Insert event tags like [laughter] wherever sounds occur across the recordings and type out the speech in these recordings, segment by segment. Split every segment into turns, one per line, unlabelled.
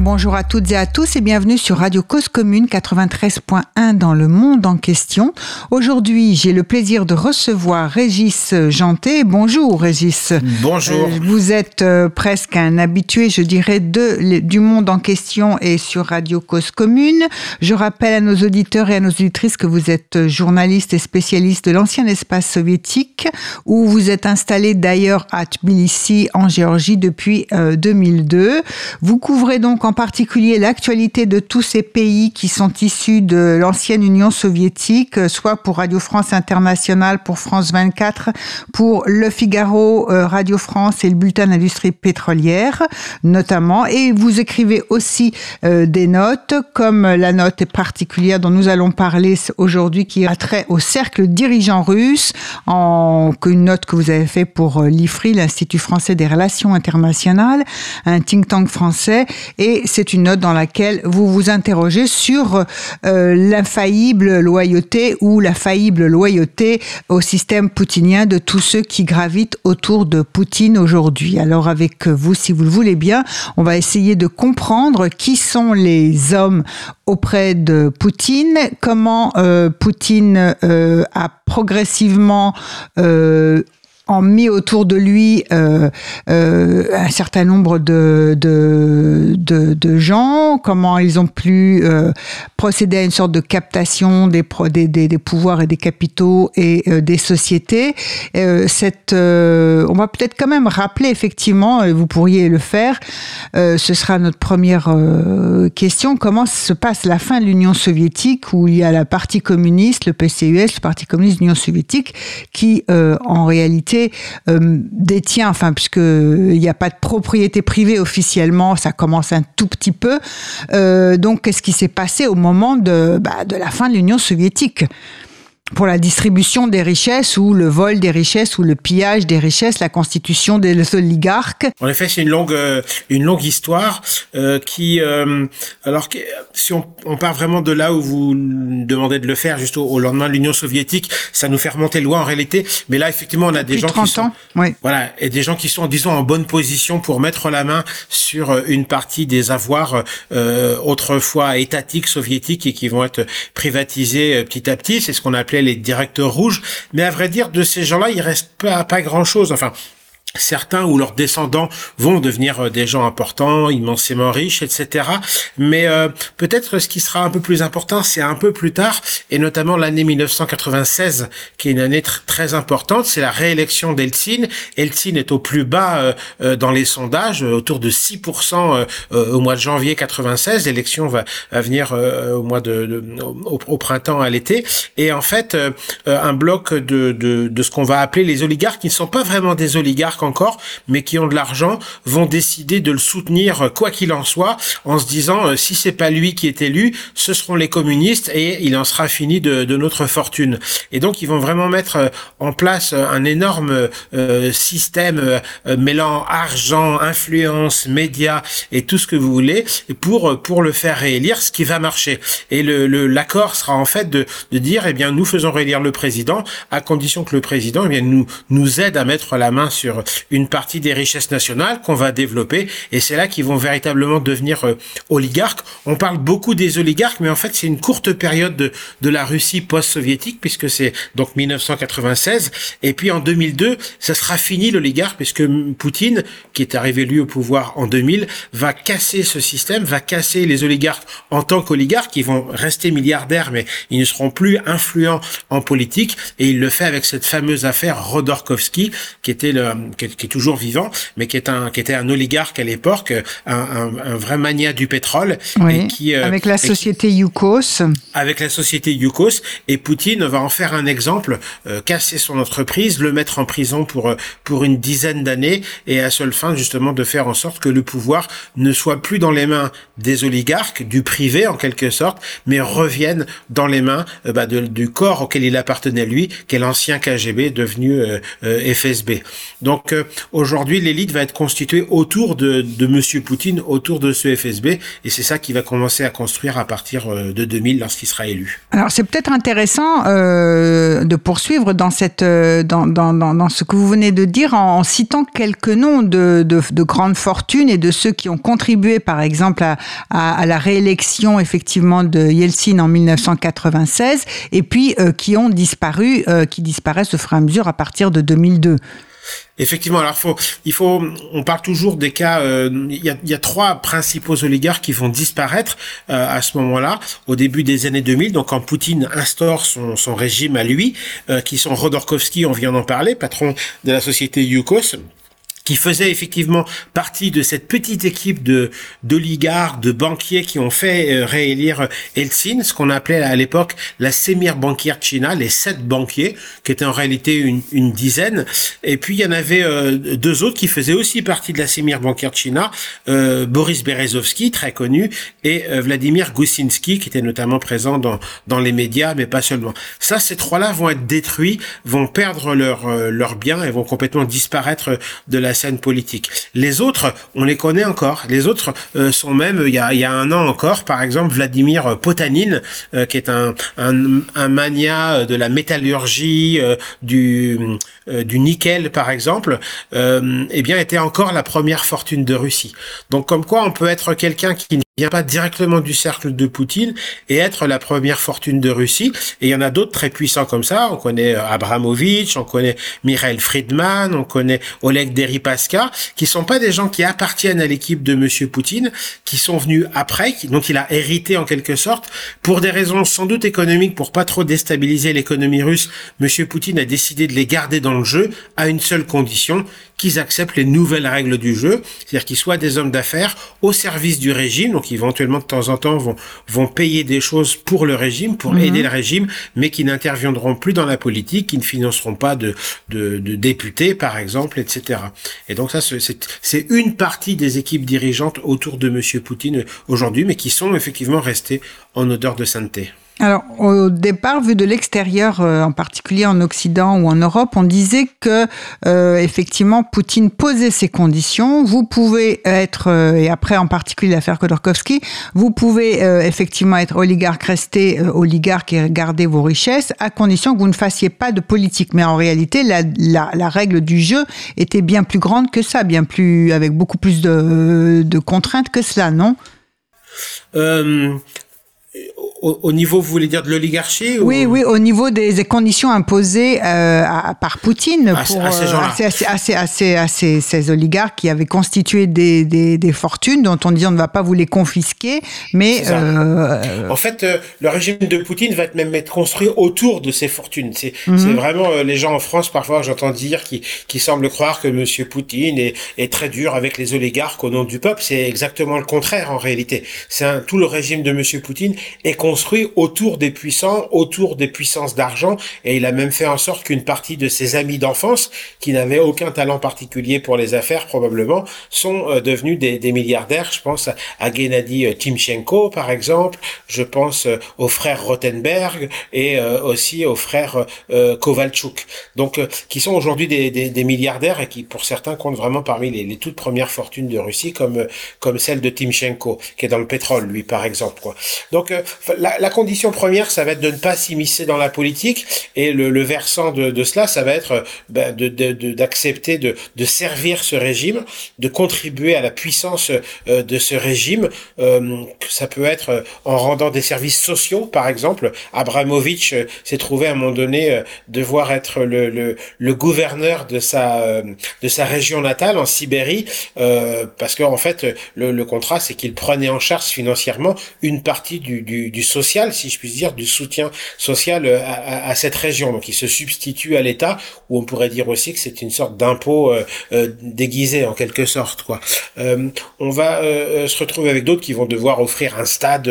Bonjour à toutes et à tous et bienvenue sur Radio Cause Commune 93.1 dans le monde en question. Aujourd'hui, j'ai le plaisir de recevoir Régis Janté. Bonjour Régis.
Bonjour.
Euh, vous êtes euh, presque un habitué, je dirais, de, du monde en question et sur Radio Cause Commune. Je rappelle à nos auditeurs et à nos auditrices que vous êtes journaliste et spécialiste de l'ancien espace soviétique où vous êtes installé d'ailleurs à Tbilissi en Géorgie depuis euh, 2002. Vous couvrez donc en particulier l'actualité de tous ces pays qui sont issus de l'ancienne Union soviétique, euh, soit pour Radio France Internationale, pour France 24, pour Le Figaro, euh, Radio France et le bulletin d'industrie pétrolière, notamment. Et vous écrivez aussi euh, des notes, comme la note particulière dont nous allons parler aujourd'hui, qui a trait au cercle dirigeant russe, en une note que vous avez fait pour l'IFRI, l'Institut français des relations internationales, un think tank français, et c'est une note dans laquelle vous vous interrogez sur euh, l'infaillible loyauté ou la faillible loyauté au système poutinien de tous ceux qui gravitent autour de Poutine aujourd'hui. Alors avec vous, si vous le voulez bien, on va essayer de comprendre qui sont les hommes auprès de Poutine, comment euh, Poutine euh, a progressivement en mis autour de lui euh, euh, un certain nombre de, de, de, gens, comment ils ont pu euh, procéder à une sorte de captation des, des, des, pouvoirs et des capitaux et des sociétés. Cette, on va peut-être quand même rappeler effectivement, et vous pourriez le faire, ce sera notre première question, comment se passe la fin de l'Union soviétique où il y a la partie communiste, le PCUS, le Parti communiste de l'Union soviétique, qui en réalité euh, détient, enfin, puisqu'il n'y a pas de propriété privée officiellement, ça commence un tout petit peu. Euh, donc, qu'est-ce qui s'est passé au moment de, bah, de la fin de l'Union soviétique? Pour la distribution des richesses ou le vol des richesses ou le pillage des richesses, la constitution des oligarques.
En effet, c'est une longue euh, une longue histoire euh, qui euh, alors que, si on, on, part vraiment de là où vous demandez de le faire juste au, au lendemain de l'Union soviétique, ça nous fait remonter loin en réalité, mais là effectivement, on a des gens
30
qui sont
ans, oui.
voilà, et des gens qui sont disons en bonne position pour mettre la main sur une partie des avoirs euh, autrefois étatiques soviétiques et qui vont être privatisés petit à petit, c'est ce qu'on appelait les directeurs rouges. Mais à vrai dire, de ces gens-là, il reste pas, pas grand-chose. Enfin, certains ou leurs descendants vont devenir des gens importants, immensément riches, etc. Mais euh, peut-être ce qui sera un peu plus important, c'est un peu plus tard, et notamment l'année 1996, qui est une année tr très importante, c'est la réélection d'Eltsine. Eltsine est au plus bas euh, dans les sondages, autour de 6% euh, au mois de janvier 96. L'élection va, va, venir au mois de, de au, au, printemps, à l'été. Et en fait, un bloc de, de, de ce qu'on va appeler les oligarques, qui ne sont pas vraiment des oligarques encore, mais qui ont de l'argent, vont décider de le soutenir quoi qu'il en soit, en se disant euh, si c'est pas lui qui est élu, ce seront les communistes et il en sera fini de, notre fortune. Et donc ils vont vraiment mettre euh, en place un énorme euh, système euh, mêlant argent, influence, médias et tout ce que vous voulez pour pour le faire réélire, ce qui va marcher. Et l'accord sera en fait de, dire eh bien nous faisons réélire le président à condition que le président eh nous nous aide à mettre la main sur une partie des richesses nationales qu'on va développer. Et c'est là qu'ils vont véritablement devenir euh, oligarques. On parle beaucoup des oligarques, mais en fait c'est une courte période de, de la Russie post-soviétique puisque c'est donc 1996 et puis en 2002 ça sera fini l'oligarque puisque Poutine qui est arrivé lui au pouvoir en 2000 va casser ce système, va casser les oligarques en tant qu'oligarques. Qui vont rester milliardaires mais ils ne seront plus influents en politique. Et il le fait avec cette fameuse affaire Rodorkovsky qui était le qui est, qui est, toujours vivant, mais qui est un qui était un oligarque à l'époque, un, un, un, vrai mania du pétrole,
oui, et qui euh, avec la société qui, Yukos.
Avec la société Yukos, et Poutine va en faire un exemple, euh, casser son entreprise, le mettre en prison pour euh, pour une dizaine d'années, et à seule fin justement de faire en sorte que le pouvoir ne soit plus dans les mains des oligarques, du privé en quelque sorte, mais revienne dans les mains euh, bah, de, du corps auquel il appartenait lui, qui est l'ancien KGB devenu FSB. Donc Donc aujourd'hui, l'élite va être constituée autour de, de Monsieur Poutine, autour de ce FSB, et c'est ça qui va commencer à construire à partir de 2000 lorsqu'il sera élu.
Alors c'est peut-être intéressant euh, de poursuivre dans cette dans, ce que vous venez de dire en, citant quelques noms de, de, de, grandes fortunes et de ceux qui ont contribué par exemple à, la réélection effectivement de Yeltsin en 1996 et puis euh, qui ont disparu, euh, qui disparaissent au fur et à mesure à partir de 2002.
Effectivement, alors il faut, on parle toujours des cas. Euh, il y, a, trois principaux oligarques qui vont disparaître euh, à ce moment-là, au début des années 2000. Donc, quand Poutine instaure son, son régime à lui, euh, qui sont Rodorkovsky, on vient d'en parler, patron de la société Yukos, qui faisait effectivement partie de cette petite équipe de d'oligarques, de banquiers qui ont fait euh, réélire Eltsine, ce qu'on appelait à l'époque la Semir Banquière China, les sept banquiers, qui étaient en réalité une, une dizaine. Et puis il y en avait euh, deux autres qui faisaient aussi partie de la Semir Banquière China, euh, Boris Berezovsky, très connu, et euh, Vladimir Gusinski, qui était notamment présent dans dans les médias, mais pas seulement. Ça, ces trois-là vont être détruits, vont perdre leurs euh, leurs biens et vont complètement disparaître de la scène politique. Les autres, on les connaît encore. Les autres euh, sont même, il y, a, y a un an encore, par exemple, Vladimir Potanin, euh, qui est un, un, un, mania de la métallurgie, euh, du, euh, du nickel, par exemple, eh bien, était encore la première fortune de Russie. Donc, comme quoi, on peut être quelqu'un qui vient pas directement du cercle de Poutine et être la première fortune de Russie. Et il y en a d'autres très puissants comme ça. On connaît Abramovich, on connaît Mikhail Friedman, on connaît Oleg Deripaska, qui sont pas des gens qui appartiennent à l'équipe de Monsieur Poutine, qui sont venus après, dont il a hérité en quelque sorte, pour des raisons sans doute économiques, pour pas trop déstabiliser l'économie russe. Monsieur Poutine a décidé de les garder dans le jeu à une seule condition, qu'ils acceptent les nouvelles règles du jeu, c'est-à-dire qu'ils soient des hommes d'affaires au service du régime, donc éventuellement de temps en temps vont, vont payer des choses pour le régime, pour mmh. aider le régime, mais qui n'interviendront plus dans la politique, qui ne financeront pas de, de, de députés, par exemple, etc. Et donc ça, c'est une partie des équipes dirigeantes autour de Monsieur Poutine aujourd'hui, mais qui sont effectivement restées en odeur de sainteté.
Alors, au départ, vu de l'extérieur, euh, en particulier en Occident ou en Europe, on disait que euh, effectivement Poutine posait ses conditions. Vous pouvez être, euh, et après en particulier l'affaire Khodorkovsky, vous pouvez effectivement être oligarque, rester oligarque et garder vos richesses, à condition que vous ne fassiez pas de politique. Mais en réalité, la, règle du jeu était bien plus grande que ça, bien plus avec beaucoup plus de, contraintes que cela, non?
Au, au, niveau, vous voulez dire de l'oligarchie
Oui, ou... oui, au niveau des conditions imposées euh, à, par Poutine
à,
pour
à ces, gens-là.
à, ces, ces, ces, oligarques qui avaient constitué des, des, des, fortunes dont on dit on ne va pas vous les confisquer, mais
euh... en fait, euh, le régime de Poutine va même être construit autour de ces fortunes. C'est mm -hmm. vraiment euh, les gens en France parfois j'entends dire qui, qui semblent croire que Monsieur Poutine est, est très dur avec les oligarques au nom du peuple. C'est exactement le contraire en réalité. C'est tout le régime de Monsieur Poutine est construit autour des puissants, autour des puissances d'argent, et il a même fait en sorte qu'une partie de ses amis d'enfance, qui n'avaient aucun talent particulier pour les affaires probablement, sont euh, devenus des, des, milliardaires. Je pense à Gennady euh, Timchenko, par exemple, je pense euh, aux frères Rothenberg et aussi aux frères Kovalchuk, donc qui sont aujourd'hui des, des, des, milliardaires et qui, pour certains, comptent vraiment parmi les, les, toutes premières fortunes de Russie, comme comme celle de Timchenko, qui est dans le pétrole, lui, par exemple. Quoi. Donc la, condition première, ça va être de ne pas s'immiscer dans la politique, et le, versant de, cela, ça va être ben, d'accepter de, servir ce régime, de contribuer à la puissance euh, de ce régime. Euh, ça peut être en rendant des services sociaux, par exemple. Abramovich euh, s'est trouvé à un moment donné euh, devoir être le, gouverneur de sa, euh, région natale, en Sibérie, parce qu'en en fait, le, le contrat, c'est qu'il prenait en charge financièrement une partie du, du, du social, si je puis dire, du soutien social euh, à, à, à cette région. Donc il se substitue à l'État, ou on pourrait dire aussi que c'est une sorte d'impôt euh, euh, déguisé en quelque sorte. Quoi. Euh, on va euh, se retrouver avec d'autres qui vont devoir offrir un stade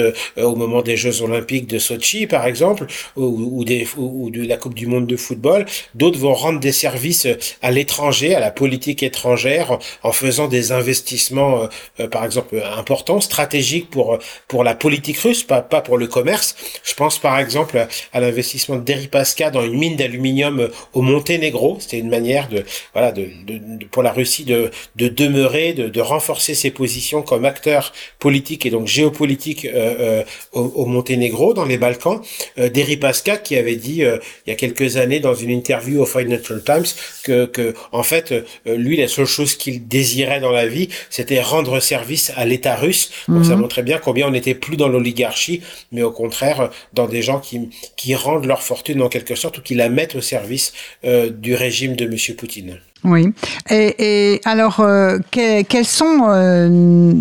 au moment des Jeux Olympiques de Sochi, par exemple, ou, ou, des, ou de la Coupe du Monde de football. D'autres vont rendre des services à l'étranger, à la politique étrangère, en faisant des investissements, par exemple, importants, stratégiques pour pour la politique russe, pas pas pour le commerce. Je pense par exemple à l'investissement de Deripaska dans une mine d'aluminium au Monténégro. C'était une manière de, voilà, de, de, pour la Russie de, de demeurer, de, de renforcer ses positions comme acteur politique et donc géopolitique euh, au, au, Monténégro, dans les Balkans. Deripaska qui avait dit il y a quelques années dans une interview au Financial Times que, que en fait, lui, la seule chose qu'il désirait dans la vie, c'était rendre service à l'État russe. Donc ça mhm. montrait bien combien on n'était plus dans l'oligarchie, mais au contraire dans des gens qui, qui rendent leur fortune en quelque sorte ou qui la mettent au service euh, du régime de Monsieur Poutine.
Oui. Et, et alors, euh, quels sont, euh,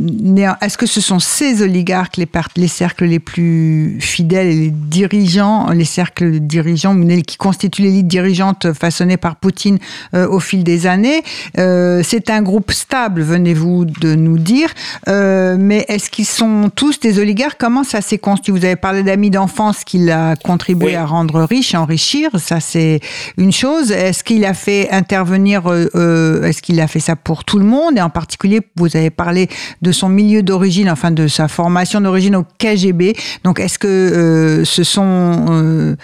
est-ce que ce sont ces oligarques, les, les cercles les plus fidèles et les dirigeants, les cercles dirigeants qui constituent l'élite dirigeante façonnée par Poutine euh, au fil des années? C'est un groupe stable, venez-vous de nous dire. mais est-ce qu'ils sont tous des oligarques? Comment ça s'est constitué Vous avez parlé d'amis d'enfance qu'il a contribué à rendre riche, enrichir. Ça, c'est une chose. Est-ce qu'il a fait intervenir euh, euh, est-ce qu'il a fait ça pour tout le monde? Et en particulier, vous avez parlé de son milieu d'origine, enfin de sa formation d'origine au KGB. Donc, est-ce que euh, ce sont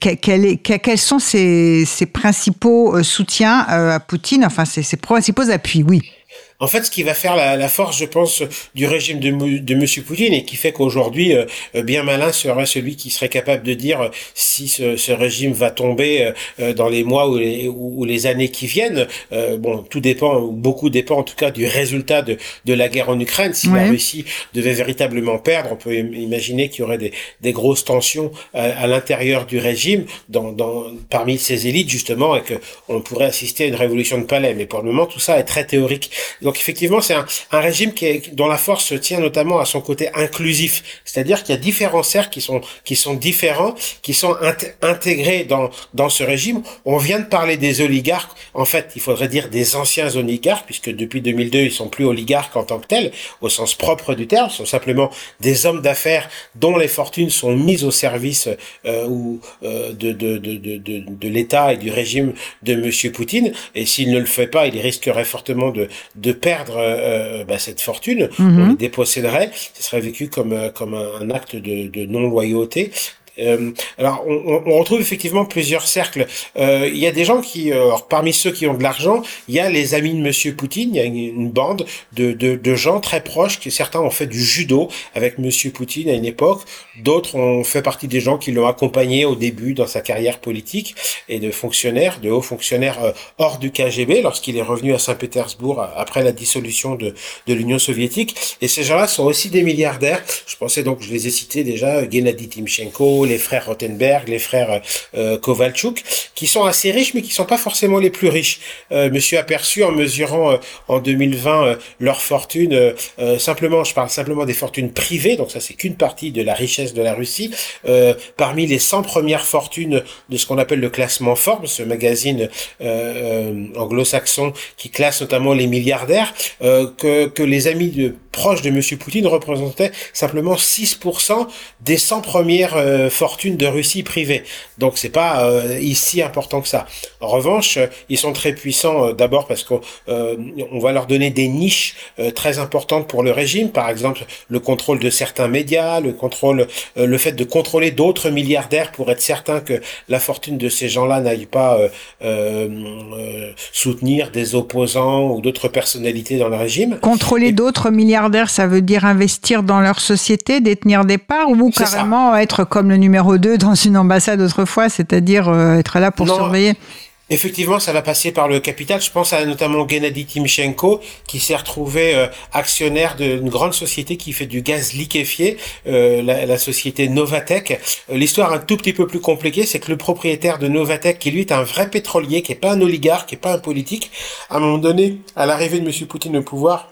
quels sont ses, principaux soutiens à Poutine? Enfin, ses principaux appuis, oui.
En fait, ce qui va faire la, la force, je pense, du régime de, de Monsieur Poutine et qui fait qu'aujourd'hui, euh, euh, bien malin serait celui qui serait capable de dire euh, si ce, ce, régime va tomber dans les mois ou les, ou les années qui viennent. bon, tout dépend, beaucoup dépend en tout cas du résultat de, de la guerre en Ukraine. Si la Russie devait véritablement perdre, on peut imaginer qu'il y aurait des, des grosses tensions à, l'intérieur du régime, dans, dans, parmi ses élites justement, et que on pourrait assister à une révolution de palais. Mais pour le moment, tout ça est très théorique. Donc effectivement, c'est un, un, régime qui est, dont la force tient notamment à son côté inclusif, c'est-à-dire qu'il y a différents cercles qui sont qui sont différents, qui sont intégrés dans dans ce régime. On vient de parler des oligarques. En fait, il faudrait dire des anciens oligarques, puisque depuis 2002, ils sont plus oligarques en tant que tels, au sens propre du terme. Ce sont simplement des hommes d'affaires dont les fortunes sont mises au service euh, ou euh, de de de de, de, de l'État et du régime de Monsieur Poutine. Et s'il ne le fait pas, il risquerait fortement de de perdre euh, bah, cette fortune, mhm. on les déposséderait, ce serait vécu comme, euh, comme un, acte de, de non-loyauté. Euh, alors, on, retrouve effectivement plusieurs cercles. Euh, il y a des gens qui, euh, parmi ceux qui ont de l'argent, il y a les amis de Monsieur Poutine. Il y a une, bande de, gens très proches qui certains ont fait du judo avec Monsieur Poutine à une époque. D'autres ont fait partie des gens qui l'ont accompagné au début dans sa carrière politique et de fonctionnaire, de haut fonctionnaire euh, hors du KGB lorsqu'il est revenu à Saint-Pétersbourg après la dissolution de, de l'Union soviétique. Et ces gens-là sont aussi des milliardaires. Je pensais donc, je les ai cités déjà, Gennady Timchenko, les frères Rothenberg, les frères euh, Kovalchuk, qui sont assez riches, mais qui sont pas forcément les plus riches. Euh, monsieur aperçu en mesurant euh, en 2020 euh, leur fortune, simplement, je parle simplement des fortunes privées, donc ça c'est qu'une partie de la richesse de la Russie. parmi les 100 premières fortunes de ce qu'on appelle le classement Forbes, ce magazine anglo-saxon qui classe notamment les milliardaires, que, que les amis proches de Monsieur Poutine représentaient simplement 6% des 100 premières fortune de Russie privée. Donc c'est pas euh, ici important que ça. En revanche, euh, ils sont très puissants euh, d'abord parce qu'on on va leur donner des niches très importantes pour le régime, par exemple le contrôle de certains médias, le contrôle, le fait de contrôler d'autres milliardaires pour être certain que la fortune de ces gens-là n'aille pas soutenir des opposants ou d'autres personnalités dans le régime.
Contrôler d'autres milliardaires, ça veut dire investir dans leur société, détenir des parts ou carrément être comme le numéro 2 dans une ambassade autrefois, c'est-à-dire euh, être là pour surveiller
Effectivement, ça va passer par le capital. Je pense à notamment Gennady Timchenko, qui s'est retrouvé euh, actionnaire d'une grande société qui fait du gaz liquéfié, euh, la, société Novatec. L'histoire un tout petit peu plus compliquée, c'est que le propriétaire de Novatec, qui lui est un vrai pétrolier, qui est pas un oligarque, qui est pas un politique, à un moment donné, à l'arrivée de M. Poutine au pouvoir,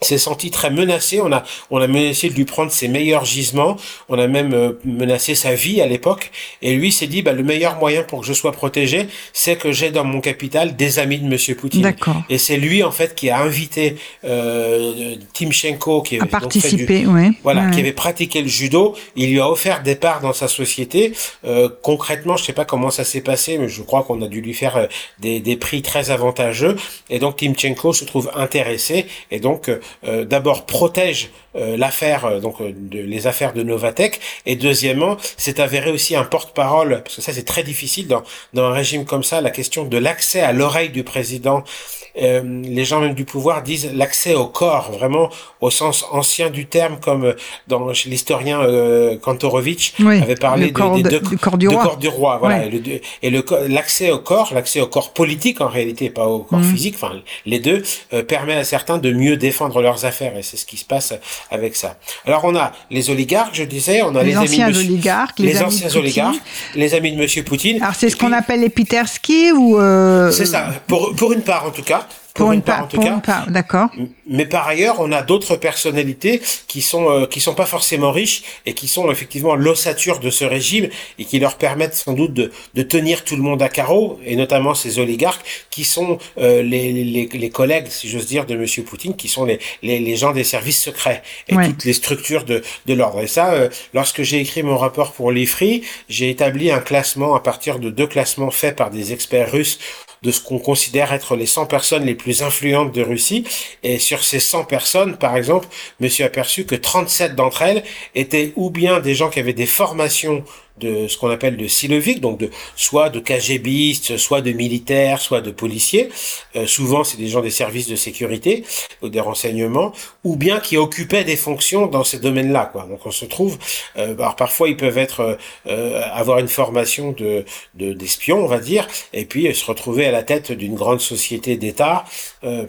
s'est senti très menacé. On a, on a menacé de lui prendre ses meilleurs gisements. On a même euh, menacé sa vie à l'époque. Et lui s'est dit, bah, le meilleur moyen pour que je sois protégé, c'est que j'ai dans mon capital des amis de Monsieur Poutine. Et c'est lui en fait qui a invité euh, Timchenko, qui
avait participé,
voilà, qui avait pratiqué le judo. Il lui a offert des parts dans sa société. Euh, concrètement, je sais pas comment ça s'est passé, mais je crois qu'on a dû lui faire euh, des, des prix très avantageux. Et donc Timchenko se trouve intéressé. Et donc d'abord protège l'affaire, donc les affaires de Novatech, et deuxièmement, c'est avéré aussi un porte-parole, parce que ça c'est très difficile dans, dans un régime comme ça, la question de l'accès à l'oreille du président euh, les gens même du pouvoir disent l'accès au corps, vraiment au sens ancien du terme, comme dans chez l'historien euh, Kantorowicz avait parlé
de, des deux du corps du roi.
Corps du roi voilà. Et le l'accès au corps, l'accès au corps politique en réalité, pas au corps mhm. physique, enfin les deux, euh, permet à certains de mieux défendre leurs affaires et c'est ce qui se passe avec ça. Alors on a les oligarques, je disais, on a
les, anciens amis oligarques,
les, anciens oligarques, les amis de Monsieur Poutine.
Alors c'est ce qu'on appelle les Peterski ou euh...
C'est ça, pour pour une part en tout cas
pour, une, part, en tout cas. D'accord.
Mais par ailleurs, on a d'autres personnalités qui sont euh, qui sont pas forcément riches et qui sont effectivement l'ossature de ce régime et qui leur permettent sans doute de, de tenir tout le monde à carreau et notamment ces oligarques qui sont euh, les, les, les, collègues, si j'ose dire, de Monsieur Poutine, qui sont les, les, les gens des services secrets et toutes les structures de, de l'ordre. Et ça, euh, lorsque j'ai écrit mon rapport pour l'IFRI, j'ai établi un classement à partir de deux classements faits par des experts russes de ce qu'on considère être les 100 personnes les plus influentes de Russie. Et sur ces 100 personnes, par exemple, me suis aperçu que 37 d'entre elles étaient ou bien des gens qui avaient des formations de ce qu'on appelle de siloviques, donc de soit de KGBistes, soit de militaires, soit de policiers. Euh, souvent, c'est des gens des services de sécurité ou des renseignements, ou bien qui occupaient des fonctions dans ces domaines-là. Quoi. Donc, on se trouve. Euh, parfois, ils peuvent être euh, avoir une formation de d'espion, on va dire, et puis se retrouver à la tête d'une grande société d'État,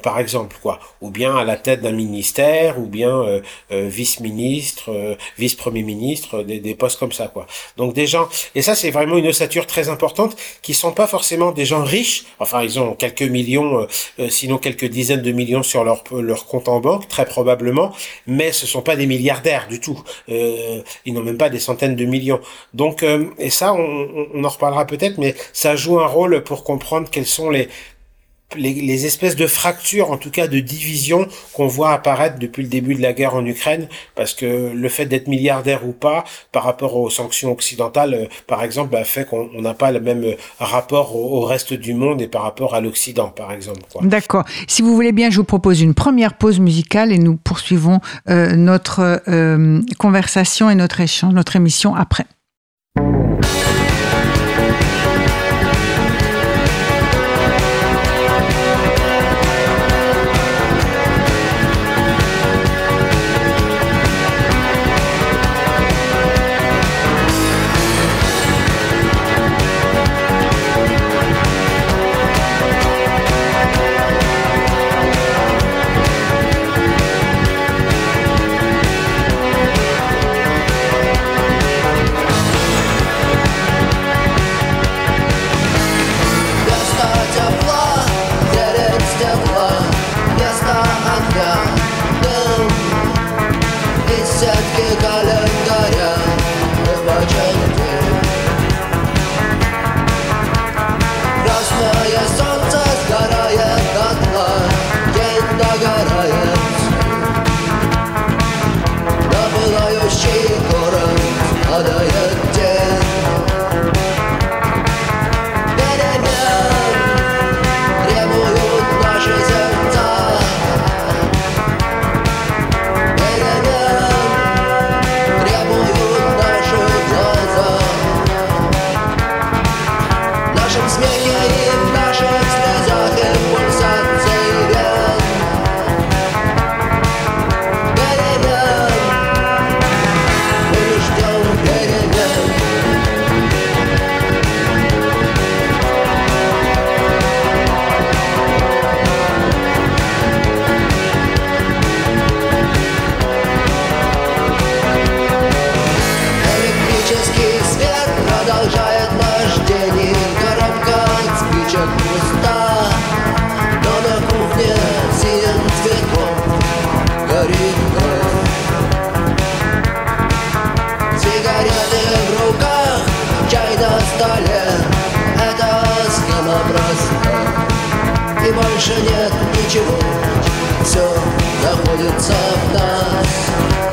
par exemple, quoi, ou bien à la tête d'un ministère, ou bien vice-ministre, vice-premier ministre, des, des postes comme ça, quoi. Donc des gens, et ça c'est vraiment une ossature très importante, qui sont pas forcément des gens riches, enfin ils ont quelques millions, euh, euh, sinon quelques dizaines de millions sur leur, leur compte en banque, très probablement, mais ce sont pas des milliardaires du tout, euh, ils n'ont même pas des centaines de millions. Donc, et ça on, on en reparlera peut-être, mais ça joue un rôle pour comprendre quels sont les, les, espèces de fractures, en tout cas de divisions qu'on voit apparaître depuis le début de la guerre en Ukraine, parce que le fait d'être milliardaire ou pas, par rapport aux sanctions occidentales, euh, par exemple, bah, fait qu'on n'a pas le même rapport au, reste du monde et par rapport à l'Occident, par exemple.
D'accord. Si vous voulez bien, je vous propose une première pause musicale et nous poursuivons euh, notre euh, conversation et notre échange, notre émission après.
больше нет ничего. Все находится в нас.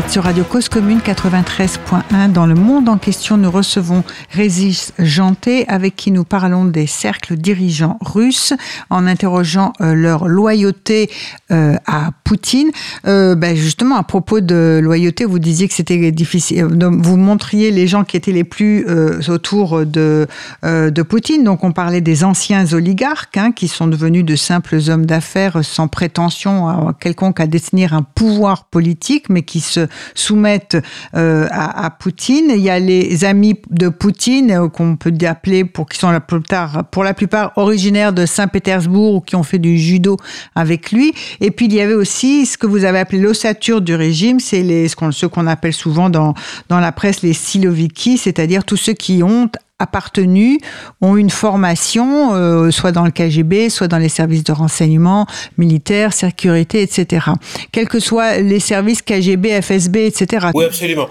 Êtes sur Radio Cause Commune 93.1. Dans le monde en question, nous recevons Régis Janté, avec qui nous parlons des cercles dirigeants russes, en interrogeant euh, leur loyauté euh, à Poutine. Euh, ben justement, à propos de loyauté, vous disiez que c'était difficile. Vous montriez les gens qui étaient les plus autour de, de Poutine. Donc, on parlait des anciens oligarques, hein, qui sont devenus de simples hommes d'affaires sans prétention à quelconque à détenir un pouvoir politique, mais qui se soumettent euh, à, Poutine. Il y a les amis de Poutine euh, qu'on peut appeler pour qui sont la plupart, pour la plupart originaires de Saint-Pétersbourg ou qui ont fait du judo avec lui. Et puis il y avait aussi ce que vous avez appelé l'ossature du régime, c'est les ce qu'on, appelle souvent dans dans la presse les siloviki, c'est-à-dire tous ceux qui ont appartenu ont une formation, euh, soit dans le KGB, soit dans les services de renseignement, militaire, sécurité, etc. Quels que soient les services KGB, FSB, etc.
Oui, absolument.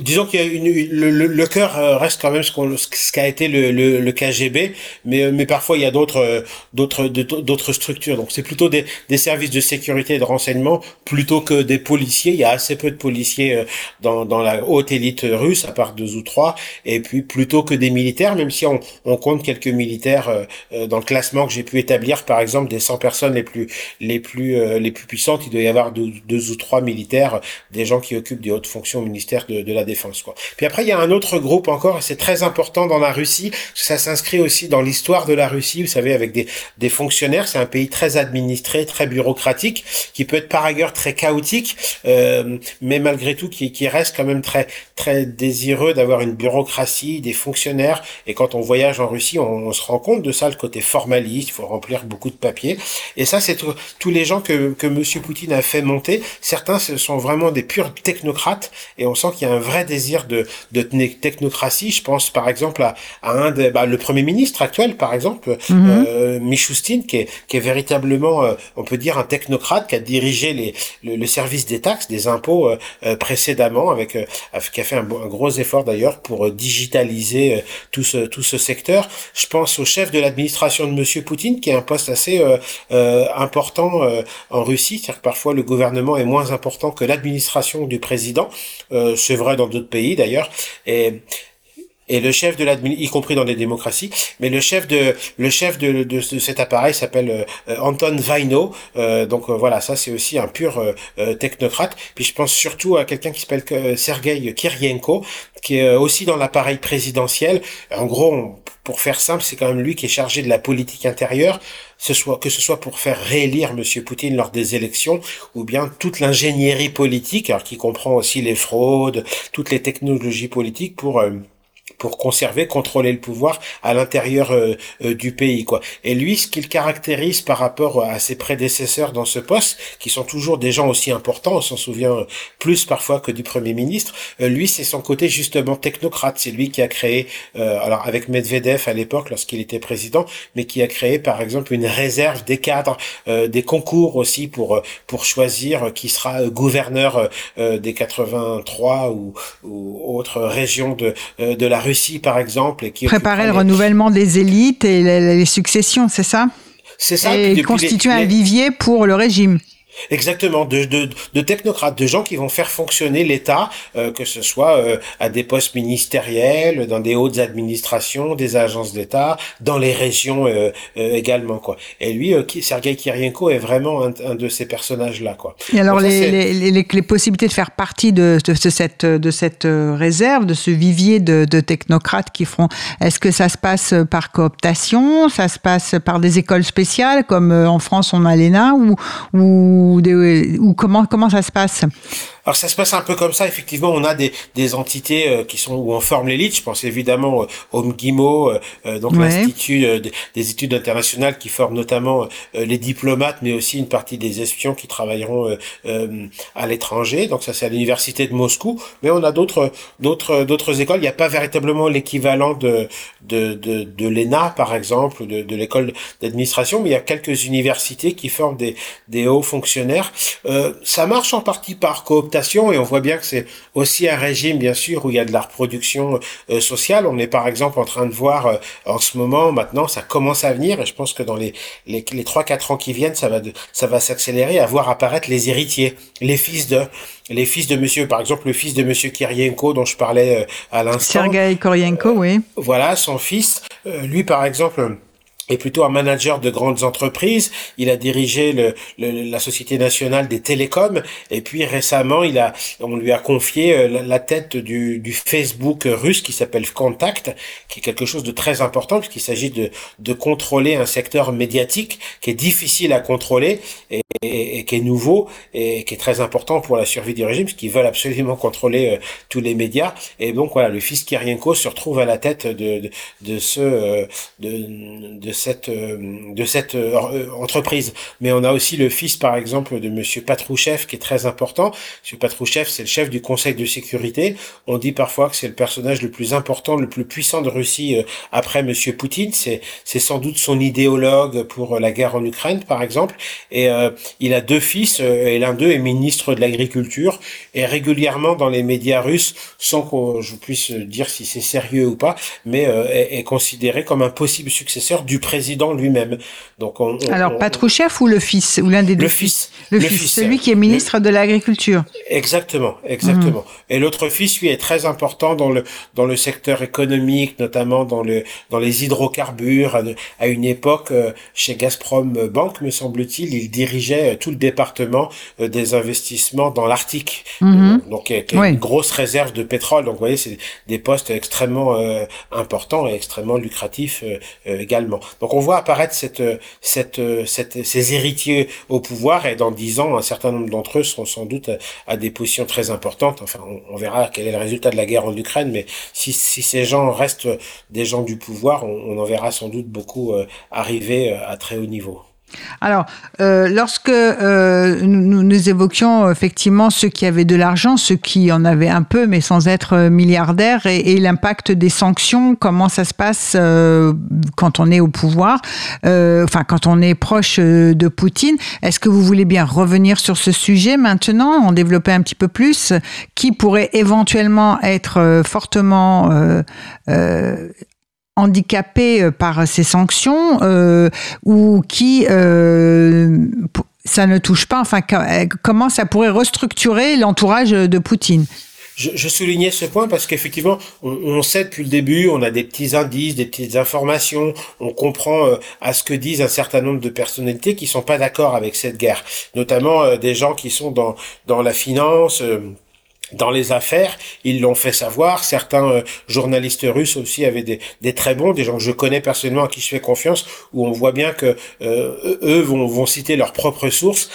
Disons qu'il y a une, le, le, cœur euh, reste quand même ce, qu'on, ce qu'a été le, le, KGB, mais, euh, mais parfois il y a d'autres, d'autres, d'autres structures. Donc c'est plutôt des, des services de sécurité et de renseignement plutôt que des policiers. Il y a assez peu de policiers dans, dans la haute élite russe, à part deux ou trois, et puis plutôt que des militaires même si on, compte quelques militaires euh, euh, dans le classement que j'ai pu établir, par exemple des 100 personnes les plus les plus euh, les plus puissantes, il doit y avoir deux, ou trois militaires, des gens qui occupent des hautes fonctions au ministère de, la Défense. Quoi. Puis après, il y a un autre groupe encore, c'est très important dans la Russie, ça s'inscrit aussi dans l'histoire de la Russie, vous savez, avec des, des fonctionnaires, c'est un pays très administré, très bureaucratique, qui peut être par ailleurs très chaotique, mais malgré tout qui, qui reste quand même très très désireux d'avoir une bureaucratie, des fonctionnaires et quand on voyage en Russie, on, se rend compte de ça, le côté formaliste, il faut remplir beaucoup de papiers. Et ça, c'est tous les gens que, que Monsieur Poutine a fait monter. Certains, ce sont vraiment des purs technocrates, et on sent qu'il y a un vrai désir de, de technocratie. Je pense par exemple à, à un des, bah, le Premier ministre actuel, par exemple, euh, Michoustine, qui est, qui est véritablement, euh, on peut dire, un technocrate, qui a dirigé les, le, service des taxes, des impôts euh, euh précédemment, avec, euh, qui a fait un, un gros effort d'ailleurs pour digitaliser tout ce, tout ce secteur. Je pense au chef de l'administration de Monsieur Poutine, qui est un poste assez euh, euh, important euh, en Russie. C'est-à-dire que parfois le gouvernement est moins important que l'administration du président. C'est vrai dans d'autres pays d'ailleurs. Et et le chef de l'administration, y compris dans les démocraties, mais le chef de le chef de, de, cet appareil s'appelle Anton Vaino. donc voilà, ça c'est aussi un pur technocrate. Puis je pense surtout à quelqu'un qui s'appelle Sergei Kirienko, qui est euh, aussi dans l'appareil présidentiel. En gros, pour faire simple, c'est quand même lui qui est chargé de la politique intérieure, ce soit, que ce soit pour faire réélire Monsieur Poutine lors des élections, ou bien toute l'ingénierie politique, alors qui comprend aussi les fraudes, toutes les technologies politiques pour euh, pour conserver, contrôler le pouvoir à l'intérieur euh, euh, du pays, quoi. Et lui, ce qu'il caractérise par rapport à ses prédécesseurs dans ce poste, qui sont toujours des gens aussi importants, on s'en souvient plus parfois que du premier ministre, euh, lui, c'est son côté justement technocrate. C'est lui qui a créé, alors avec Medvedev à l'époque, lorsqu'il était président, mais qui a créé par exemple une réserve des cadres, des concours aussi pour pour choisir qui sera gouverneur des 83 ou, ou autres régions de de la Russie, par exemple. Et qui
Préparer le renouvellement des élites et les, successions, c'est ça
C'est ça.
Et constituer un vivier pour le régime.
Exactement, de, de, de, technocrates, de gens qui vont faire fonctionner l'État, euh, que ce soit euh, à des postes ministériels, dans des hautes administrations, des agences d'État, dans les régions euh, également, quoi. Et lui, Sergei Kirienko est vraiment un, de ces personnages-là, quoi.
Et alors, les, les, les, les, possibilités de faire partie de, de, cette, de cette réserve, de ce vivier de, de technocrates qui feront, est-ce que ça se passe par cooptation, ça se passe par des écoles spéciales, comme en France on a l'ENA, ou, ou ou, comment, comment ça se passe?
Alors ça se passe un peu comme ça, effectivement, on a des, des entités euh, qui sont où on forme l'élite. Je pense évidemment euh, au MGIMO, euh, donc l'institut des études internationales qui forme notamment les diplomates, mais aussi une partie des espions qui travailleront à l'étranger. Donc ça c'est à l'université de Moscou, mais on a d'autres d'autres d'autres écoles. Il n'y a pas véritablement l'équivalent de de de, de l'ENA par exemple, de, de l'école d'administration, mais il y a quelques universités qui forment des des hauts fonctionnaires. ça marche en partie par cooptation et on voit bien que c'est aussi un régime bien sûr où il y a de la reproduction euh, sociale. On est par exemple en train de voir euh, en ce moment maintenant ça commence à venir et je pense que dans les les, les 3-4 ans qui viennent ça va de, ça va s'accélérer à voir apparaître les héritiers, les fils de les fils de monsieur, par exemple le fils de monsieur Kirienko dont je parlais à l'instant.
Sergei Kirienko, oui.
Voilà, son fils. lui, par exemple, est plutôt un manager de grandes entreprises. Il a dirigé le, la Société nationale des télécoms et puis récemment, il a, on lui a confié euh, la, tête du, du, Facebook russe qui s'appelle Contact, qui est quelque chose de très important puisqu'il s'agit de, de contrôler un secteur médiatique qui est difficile à contrôler et, qui est nouveau et qui est très important pour la survie du régime puisqu'ils veulent absolument contrôler euh, tous les médias. Et donc voilà, le fils Kirienko se retrouve à la tête de, de, de ce euh, de, de cette euh, de cette euh, entreprise. Mais on a aussi le fils, par exemple, de Monsieur Patrouchev, qui est très important. Monsieur Patrouchev, c'est le chef du Conseil de sécurité. On dit parfois que c'est le personnage le plus important, le plus puissant de Russie euh, après Monsieur Poutine. C'est c'est sans doute son idéologue pour la guerre en Ukraine, par exemple. Et il a deux fils, et l'un d'eux est ministre de l'Agriculture. Et régulièrement dans les médias russes, sans que je puisse dire si c'est sérieux ou pas, mais est, est considéré comme un possible successeur du président lui-même.
Donc on, Alors Patrouchev ou le fils ou l'un des deux
Le fils?
Le, fils, celui qui est ministre de l'Agriculture.
Exactement, exactement. Mhm. Et l'autre fils, lui, est très important dans le dans le secteur économique, notamment dans le dans les hydrocarbures. À une époque, euh, chez Gazprom Bank, me semble-t-il, il dirigeait euh, tout le département euh, des investissements dans l'Arctique. Mhm. Donc, il y a une grosse réserve de pétrole. Donc, vous voyez, c'est des postes extrêmement importants et extrêmement lucratifs également. Donc on voit apparaître cette, cette, cette, ces héritiers au pouvoir et dans dix ans, un certain nombre d'entre eux seront sans doute à, des positions très importantes. Enfin, on, verra quel est le résultat de la guerre en Ukraine, mais si, si ces gens restent des gens du pouvoir, on, on en verra sans doute beaucoup euh, arriver à très haut niveau.
Alors, euh, lorsque euh, nous, nous, évoquions effectivement ceux qui avaient de l'argent, ceux qui en avaient un peu, mais sans être milliardaires, et, et l'impact des sanctions, comment ça se passe euh, quand on est au pouvoir, euh, enfin quand on est proche euh, de Poutine, est-ce que vous voulez bien revenir sur ce sujet maintenant, en développer un petit peu plus, qui pourrait éventuellement être euh, fortement handicapés euh, par ces sanctions euh, ou qui euh, ça ne touche pas Enfin, comment ça pourrait restructurer l'entourage de Poutine?
Je, soulignais ce point parce qu'effectivement, on, on, sait depuis le début, on a des petits indices, des petites informations, on comprend à ce que disent un certain nombre de personnalités qui sont pas d'accord avec cette guerre, notamment des gens qui sont dans dans la finance dans les affaires, ils l'ont fait savoir. Certains euh, journalistes russes aussi avaient des, des, très bons, des gens que je connais personnellement à qui je fais confiance, où on voit bien que euh, eux vont, vont citer leurs propres sources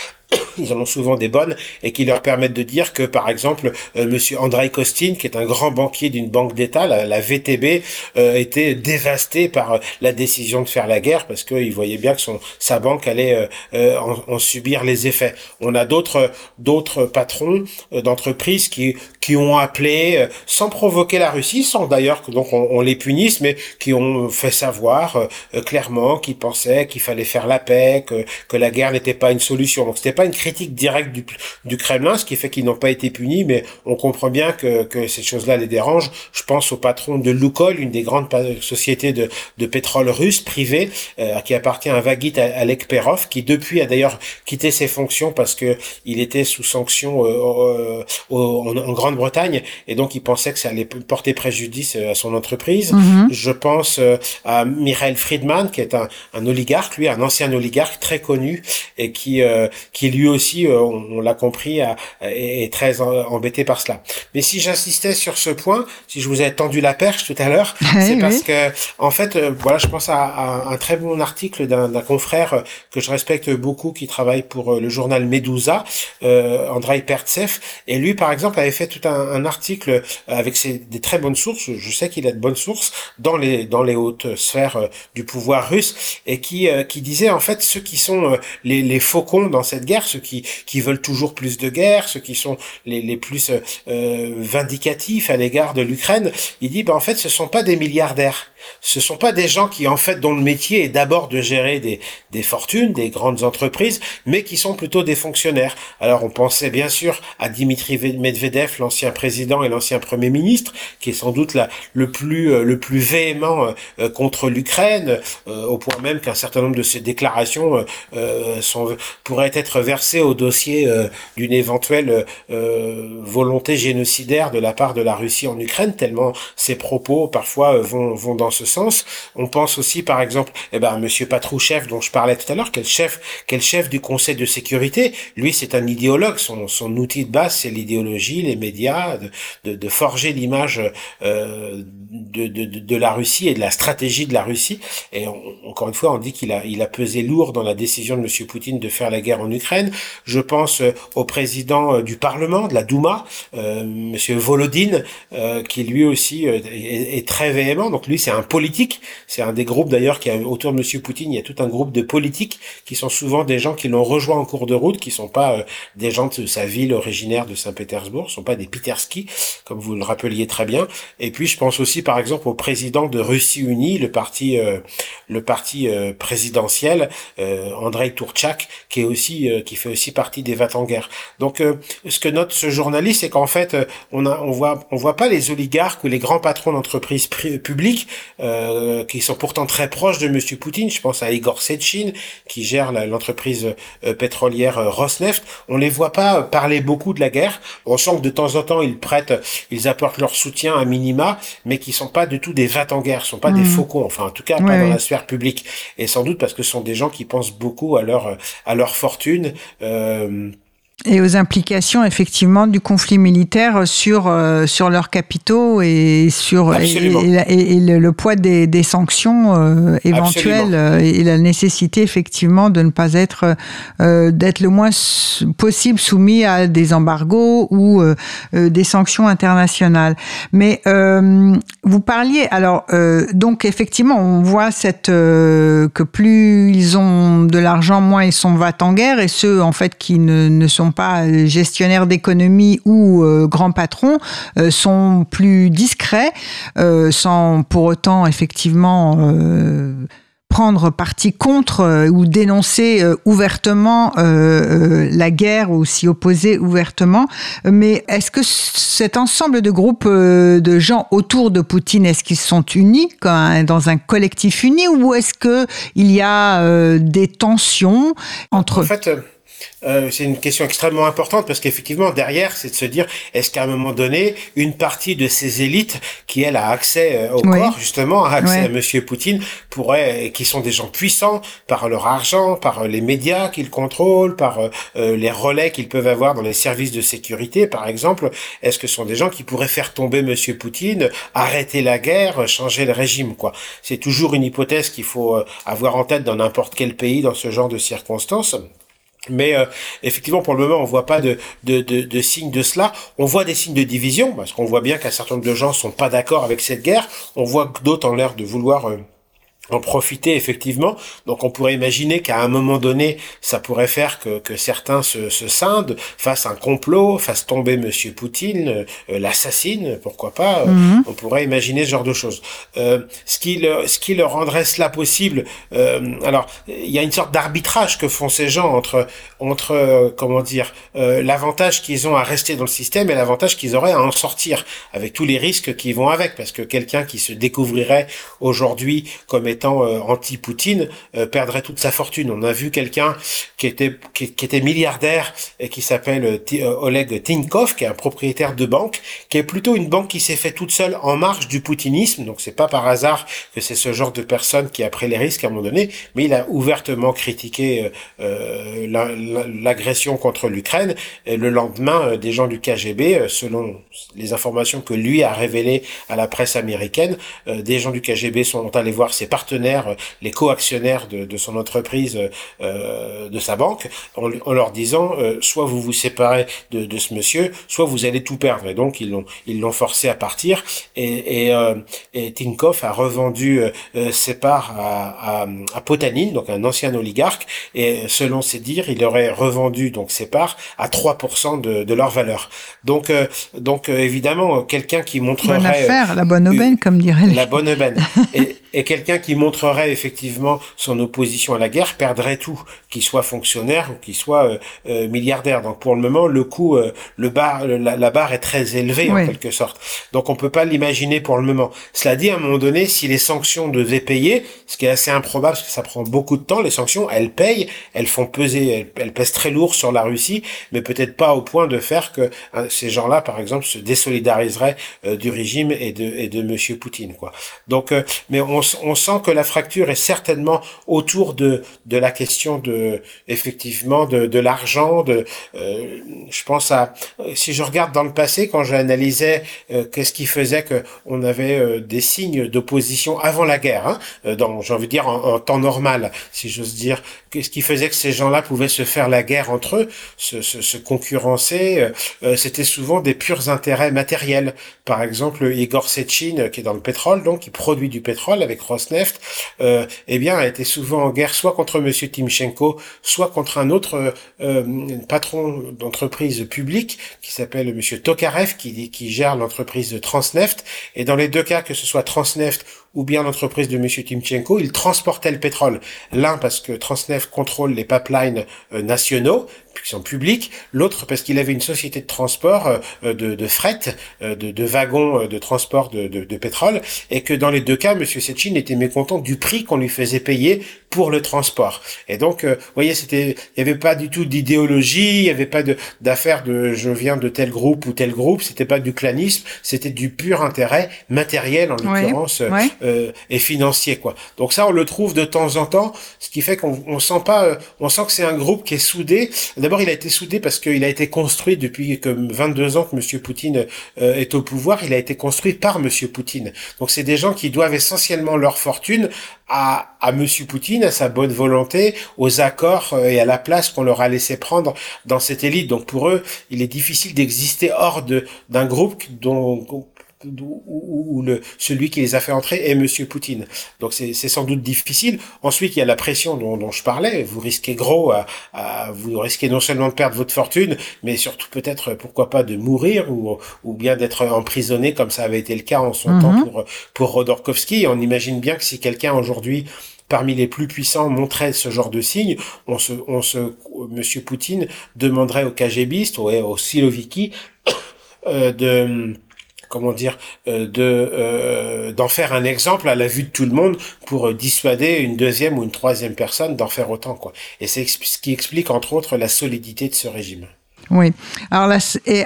ils en ont souvent des bonnes et qui leur permettent de dire que par exemple euh, monsieur Andrei Kostin qui est un grand banquier d'une banque d'État la, VTB euh, était dévasté par euh, la décision de faire la guerre parce qu'il voyait bien que son sa banque allait euh, en, en, subir les effets. On a d'autres d'autres patrons d'entreprises qui qui ont appelé sans provoquer la Russie sans d'ailleurs que donc on, on, les punisse mais qui ont fait savoir clairement qu'ils pensaient qu'il fallait faire la paix que que la guerre n'était pas une solution. Donc c'était pas une critique directe du, du Kremlin, ce qui fait qu'ils n'ont pas été punis, mais on comprend bien que, que ces choses-là les dérangent. Je pense au patron de Lukoil, une des grandes sociétés de, de pétrole russe privée, euh, qui appartient à Vagit Alek Perov, qui depuis a d'ailleurs quitté ses fonctions parce que il était sous sanction euh, en, en Grande-Bretagne, et donc il pensait que ça allait porter préjudice euh, à son entreprise. Mm-hmm. Je pense euh, à Michael Friedman, qui est un, un oligarque, lui, un ancien oligarque très connu, et qui, euh, qui lui aussi, euh, on, l'a compris, est très embêté par cela. Mais si j'insistais sur ce point, si je vous ai tendu la perche tout à l'heure, [laughs] c'est parce que, en fait, euh, voilà, je pense à, un très bon article d'un confrère que je respecte beaucoup, qui travaille pour euh, le journal Medusa, euh, Andrei Pertsev, et lui, par exemple, avait fait tout un, un article avec ses, des très bonnes sources. Je sais qu'il a de bonnes sources dans les dans les hautes sphères du pouvoir russe, et qui qui disait en fait ceux qui sont les, les faucons dans cette guerre ceux qui, qui veulent toujours plus de guerre, ceux qui sont les, les plus euh, vindicatifs à l'égard de l'Ukraine, il dit, ben, en fait, ce sont pas des milliardaires. Ce sont pas des gens qui en fait dont le métier est d'abord de gérer des, des fortunes, des grandes entreprises, mais qui sont plutôt des fonctionnaires. Alors on pensait bien sûr à Dimitri Medvedev, l'ancien président et l'ancien premier ministre, qui est sans doute la, le plus euh, le plus véhément euh, contre l'Ukraine, euh, au point même qu'un certain nombre de ses déclarations pourraient être versées au dossier d'une éventuelle volonté génocidaire de la part de la Russie en Ukraine, tellement ses propos parfois vont vont dans ce sens. On pense aussi par exemple, eh ben Monsieur Patrouchev dont je parlais tout à l'heure, quel chef quel chef du Conseil de sécurité? Lui, c'est un idéologue. Son, son outil de base, c'est l'idéologie, les médias, de, de, de forger l'image euh, de, de, de, la Russie et de la stratégie de la Russie. Et encore une fois, on dit qu'il a, il a pesé lourd dans la décision de Monsieur Poutine de faire la guerre en Ukraine. Je pense euh, au président euh, du Parlement, de la Douma, euh, Monsieur Volodine, euh, qui lui aussi est, est, très véhément. Donc lui, c'est un politique. C'est un des groupes d'ailleurs qui a autour de Monsieur Poutine, il y a tout un groupe de politiques qui sont souvent des gens qui l'ont rejoint en cours de route, qui sont pas des gens de sa ville originaire de Saint-Pétersbourg, sont pas des Peterski, comme vous le rappeliez très bien. Et puis je pense aussi par exemple au président de Russie Unie, le parti euh, le parti euh, présidentiel, euh, Andrei Turchak, qui est aussi qui fait aussi partie des vats en guerre. Donc ce que note ce journaliste, c'est qu'en fait on a on voit on voit pas les oligarques ou les grands patrons d'entreprises publiques qui sont pourtant très proches de Monsieur Poutine. Je pense à Igor Sechin qui gère l'entreprise pétrolière Rosneft. On les voit pas parler beaucoup de la guerre. On sent que de temps en temps ils prêtent, ils apportent leur soutien à minima, mais qui sont pas du tout des vats en guerre, sont pas des hmm. faucons, enfin en tout cas pas dans la sphère publique, et sans doute parce que ce sont des gens qui pensent beaucoup à leur à leur fortune. Euh,
et aux implications effectivement du conflit militaire sur euh, sur leurs capitaux et sur et, et, le, poids des, des sanctions euh, éventuelles euh, et la nécessité effectivement de ne pas être euh, d'être le moins possible soumis à des embargos ou des sanctions internationales. Mais vous parliez alors donc effectivement on voit cette que plus ils ont de l'argent moins ils sont va en guerre et ceux en fait qui ne, ne sont pas gestionnaires d'économie ou euh, grands patrons euh, sont plus discrets, euh, sans pour autant effectivement prendre parti contre ou dénoncer ouvertement la guerre ou s'y opposer ouvertement. Mais est-ce que cet ensemble de groupes de gens autour de Poutine, est-ce qu'ils sont unis dans un collectif uni ou est-ce que il y a des tensions entre...
euh, c'est une question extrêmement importante parce qu'effectivement derrière c'est de se dire est-ce qu'à un moment donné une partie de ces élites qui elle a accès euh, au corps justement a accès à Monsieur Poutine pourrait qui sont des gens puissants par leur argent par euh, les médias qu'ils contrôlent par les relais qu'ils peuvent avoir dans les services de sécurité par exemple est-ce que ce sont des gens qui pourraient faire tomber Monsieur Poutine arrêter la guerre changer le régime quoi? C'est toujours une hypothèse qu'il faut avoir en tête dans n'importe quel pays dans ce genre de circonstances mais euh, effectivement, pour le moment, on voit pas de, de, de, de signes de cela. On voit des signes de division, parce qu'on voit bien qu'un certain nombre de gens sont pas d'accord avec cette guerre. On voit que d'autres ont l'air de vouloir euh, en profiter effectivement. Donc on pourrait imaginer qu'à un moment donné, ça pourrait faire que, que certains se, se scindent, fassent un complot, fassent tomber Monsieur Poutine, euh, l'assassinent, pourquoi pas. Euh, mhm. On pourrait imaginer ce genre de choses. Euh, ce qui le, ce qui leur rendrait cela possible. Euh, alors il y a une sorte d'arbitrage que font ces gens entre entre comment dire l'avantage qu'ils ont à rester dans le système et l'avantage qu'ils auraient à en sortir, avec tous les risques qui vont avec, parce que quelqu'un qui se découvrirait aujourd'hui comme étant euh, anti-Poutine, euh, perdrait toute sa fortune. On a vu quelqu'un qui était qui, était milliardaire et qui s'appelle euh, Oleg Tinkov, qui est un propriétaire de banque, qui est plutôt une banque qui s'est fait toute seule en marge du poutinisme. Donc c'est pas par hasard que c'est ce genre de personne qui a pris les risques à un moment donné, mais il a ouvertement critiqué l'agression contre l'Ukraine. Le lendemain, des gens du KGB, selon les informations que lui a révélées à la presse américaine, des gens du KGB sont allés voir ses partenaires partenaires, les co-actionnaires de, de, son entreprise, euh, de sa banque, en, en leur disant euh, soit vous vous séparez de, de, ce monsieur, soit vous allez tout perdre. Et donc ils l'ont ils l'ont forcé à partir. Et, et, euh, et Tinkoff a revendu euh, ses parts à, à, à, Potanin, donc un ancien oligarque. Et selon ses dires, il aurait revendu donc ses parts à 3% de, de leur valeur. Donc donc évidemment quelqu'un qui montrerait
bonne affaire, la bonne aubaine, comme dirait
la bonne aubaine. [laughs] et, Et quelqu'un qui montrerait effectivement son opposition à la guerre perdrait tout, qu'il soit fonctionnaire ou qu'il soit euh, euh, milliardaire. Donc pour le moment, le coût, euh, le bar, la, barre est très élevée en quelque sorte. Donc on peut pas l'imaginer pour le moment. Cela dit, à un moment donné, si les sanctions devaient payer, ce qui est assez improbable parce que ça prend beaucoup de temps, les sanctions, elles payent, elles font peser, elles, pèsent très lourd sur la Russie, mais peut-être pas au point de faire que ces gens-là, par exemple, se désolidariseraient du régime et de, et de Monsieur Poutine, quoi. Donc, mais on, on sent que la fracture est certainement autour de, la question de, effectivement, de, l'argent, de, euh, je pense à, si je regarde dans le passé, quand j'analysais euh, qu'est-ce qui faisait que on avait euh, des signes d'opposition avant la guerre, hein, dans, j'ai envie de dire, en, temps normal, si j'ose dire, qu'est-ce qui faisait que ces gens-là pouvaient se faire la guerre entre eux, se, se, se concurrencer, c'était souvent des purs intérêts matériels. Par exemple, Igor Sechin, qui est dans le pétrole, donc, qui produit du pétrole avec Rosneft, euh, eh bien, a été souvent en guerre soit contre Monsieur Timchenko, soit contre un autre euh, patron d'entreprise publique qui s'appelle Monsieur Tokarev, qui, qui gère l'entreprise de Transneft. Et dans les deux cas, que ce soit Transneft ou bien l'entreprise de Monsieur Timchenko, il transportait le pétrole. L'un parce que Transneft contrôle les pipelines euh, nationaux, qui sont publics, l'autre parce qu'il avait une société de transport euh, de, de, fret, euh, de, de wagons de transport de, de, pétrole, et que dans les deux cas, Monsieur Sechin était mécontent du prix qu'on lui faisait payer pour le transport. Et donc, vous voyez, c'était, il n'y avait pas du tout d'idéologie, il n'y avait pas d'affaire de je viens de tel groupe ou tel groupe, c'était pas du clanisme, c'était du pur intérêt matériel en l'occurrence. Euh, et financier quoi. Donc ça on le trouve de temps en temps, ce qui fait qu'on on sent pas, euh, on sent que c'est un groupe qui est soudé. D'abord il a été soudé parce qu'il a été construit depuis comme 22 ans que Monsieur Poutine euh, est au pouvoir. Il a été construit par Monsieur Poutine. Donc c'est des gens qui doivent essentiellement leur fortune à, à Monsieur Poutine, à sa bonne volonté, aux accords et à la place qu'on leur a laissé prendre dans cette élite. Donc pour eux, il est difficile d'exister hors de d'un groupe dont où, le, celui qui les a fait entrer est Monsieur Poutine. Donc c'est sans doute difficile. Ensuite, il y a la pression dont, dont je parlais. Vous risquez gros, à, à, vous risquez non seulement de perdre votre fortune, mais surtout peut-être, pourquoi pas, de mourir ou, ou bien d'être emprisonné comme ça avait été le cas en son mhm. temps pour, pour Rodorkovski. On imagine bien que si quelqu'un aujourd'hui parmi les plus puissants montrait ce genre de signes, on se, on se, Monsieur Poutine demanderait aux KGBistes, aux, aux Siloviki, [coughs] euh, de comment dire, euh, euh, d'en faire un exemple à la vue de tout le monde pour dissuader une deuxième ou une troisième personne d'en faire autant quoi. Et c'est ce qui explique entre autres la solidité de ce régime.
Oui. Alors,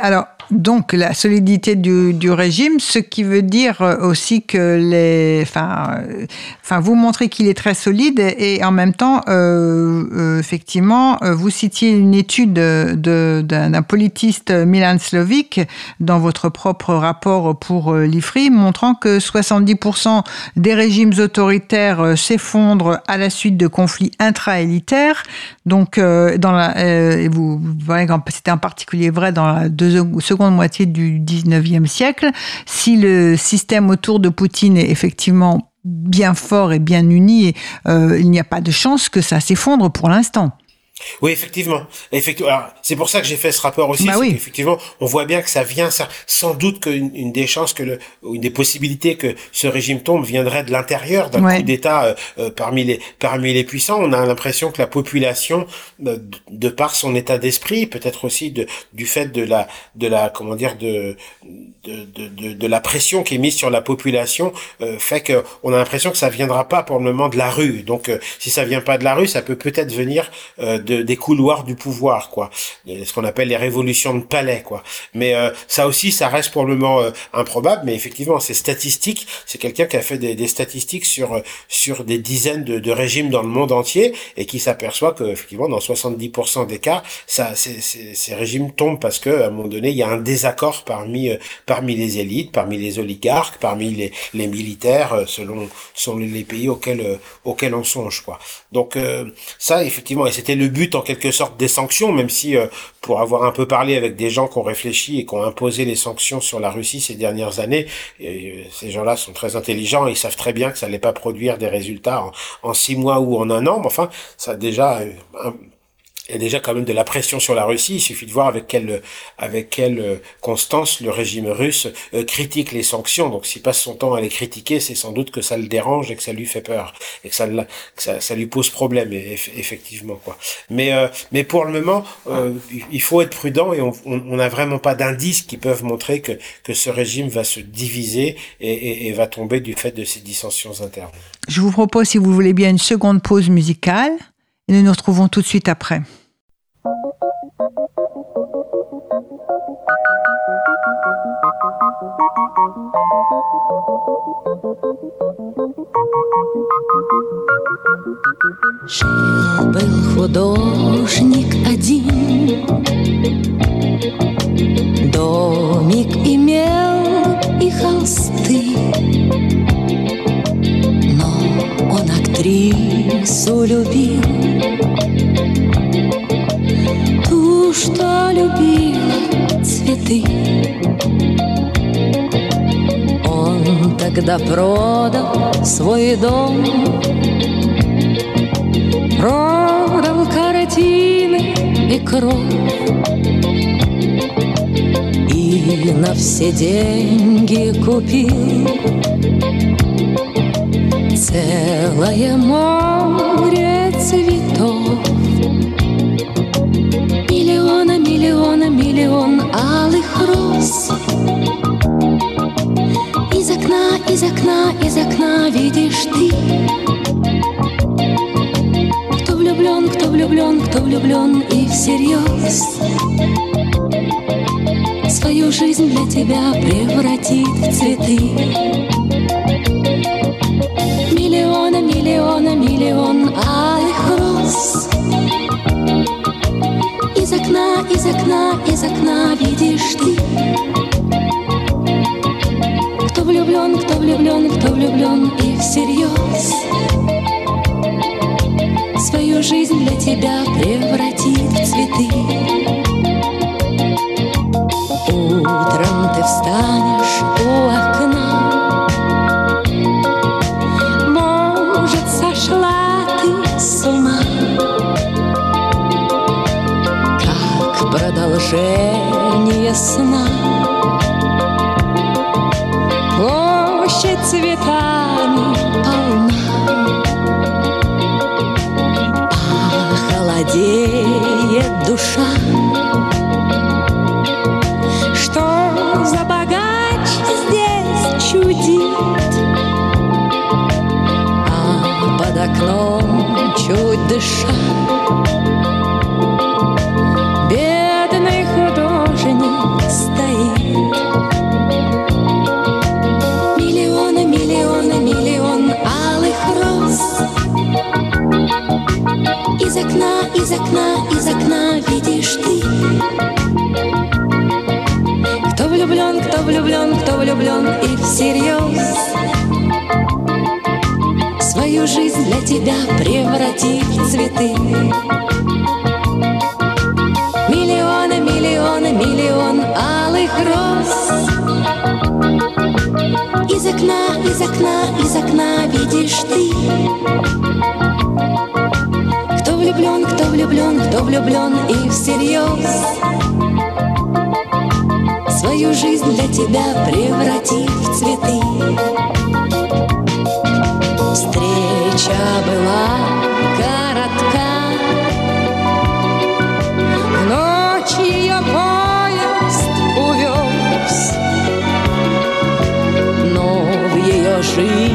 alors donc la solidité du, régime, ce qui veut dire aussi que les, enfin, euh, enfin vous montrez qu'il est très solide et, en même temps, euh, euh, effectivement, euh, vous citiez une étude d'un politiste Milan Slovic dans votre propre rapport pour l'IFRI, montrant que 70% des régimes autoritaires s'effondrent à la suite de conflits intra-élitaires. Donc, la, vous, vous voyez que c'était en particulier vrai dans la seconde moitié du 19e siècle. Si le système autour de Poutine est effectivement bien fort et bien uni, euh, il n'y a pas de chance que ça s'effondre pour l'instant.
Oui, effectivement. Effectivement. C'est pour ça que j'ai fait ce rapport aussi. Bah oui. Effectivement, on voit bien que ça vient, ça, sans doute qu'une une des chances que le, une des possibilités que ce régime tombe viendrait de l'intérieur d'un coup d'État euh, euh, parmi les parmi les puissants. On a l'impression que la population, euh, de, par son état d'esprit, peut-être aussi de du fait de la de la comment dire de de, de, de la pression qui est mise sur la population, fait que on a l'impression que ça viendra pas pour le moment de la rue. Donc, si ça vient pas de la rue, ça peut peut-être venir des couloirs du pouvoir, quoi. Ce qu'on appelle les révolutions de palais, quoi. Mais euh, ça aussi, ça reste pour le moment euh, improbable. Mais effectivement, c'est statistique. C'est quelqu'un qui a fait des, des, statistiques sur euh, sur des dizaines de, de, régimes dans le monde entier et qui s'aperçoit que effectivement, dans 70% des cas, ça, ces régimes tombent parce que à un moment donné, il y a un désaccord parmi parmi les élites, parmi les oligarques, parmi les, les militaires, selon selon les pays auxquels auxquels on songe, quoi. Donc ça, effectivement, et c'était le but en quelque sorte des sanctions, même si euh, pour avoir un peu parlé avec des gens qui ont réfléchi et qui ont imposé les sanctions sur la Russie ces dernières années, et, euh, ces gens-là sont très intelligents et ils savent très bien que ça n'allait pas produire des résultats en, six mois ou en un an, mais enfin, ça a déjà euh, il y a déjà quand même de la pression sur la Russie. Il suffit de voir avec quelle, avec quelle euh, constance le régime russe euh, critique les sanctions. Donc s'il passe son temps à les critiquer, c'est sans doute que ça le dérange et que ça lui fait peur et que ça, lui pose problème, effectivement. Quoi. Mais, euh, mais pour le moment, il faut être prudent et on n'a vraiment pas d'indices qui peuvent montrer que, que ce régime va se diviser et, va tomber du fait de ces dissensions internes.
Je vous propose, si vous voulez bien, une seconde pause musicale nous nous retrouvons tout de suite après.
Жил-был художник один, Домик имел и холсты, Но он актрису любил, что любила цветы. Он тогда продал свой дом, Продал картины и кровь И на все деньги купил Целое море цветов Миллиона, миллион алых роз. Из окна, из окна, из окна видишь ты. Влюблен, кто влюблен, кто влюблен и всерьез Свою жизнь для тебя превратит в цветы. Миллиона, миллиона, миллион алых роз из окна, из окна видишь ты Кто влюблен, кто влюблен, кто влюблен и всерьез свою жизнь для тебя превратит в цветы. Share. Влюблен, кто влюблен, кто влюблен и всерьез. Свою жизнь для тебя превратит в цветы. Миллионы, миллионы, миллион алых роз. Из окна, из окна, из окна видишь ты. Влюблен, кто влюблен, кто влюблен и всерьез Свою жизнь для тебя превратив в цветы. Встреча была коротка Ночь ее поезд увез. Но в ее жизни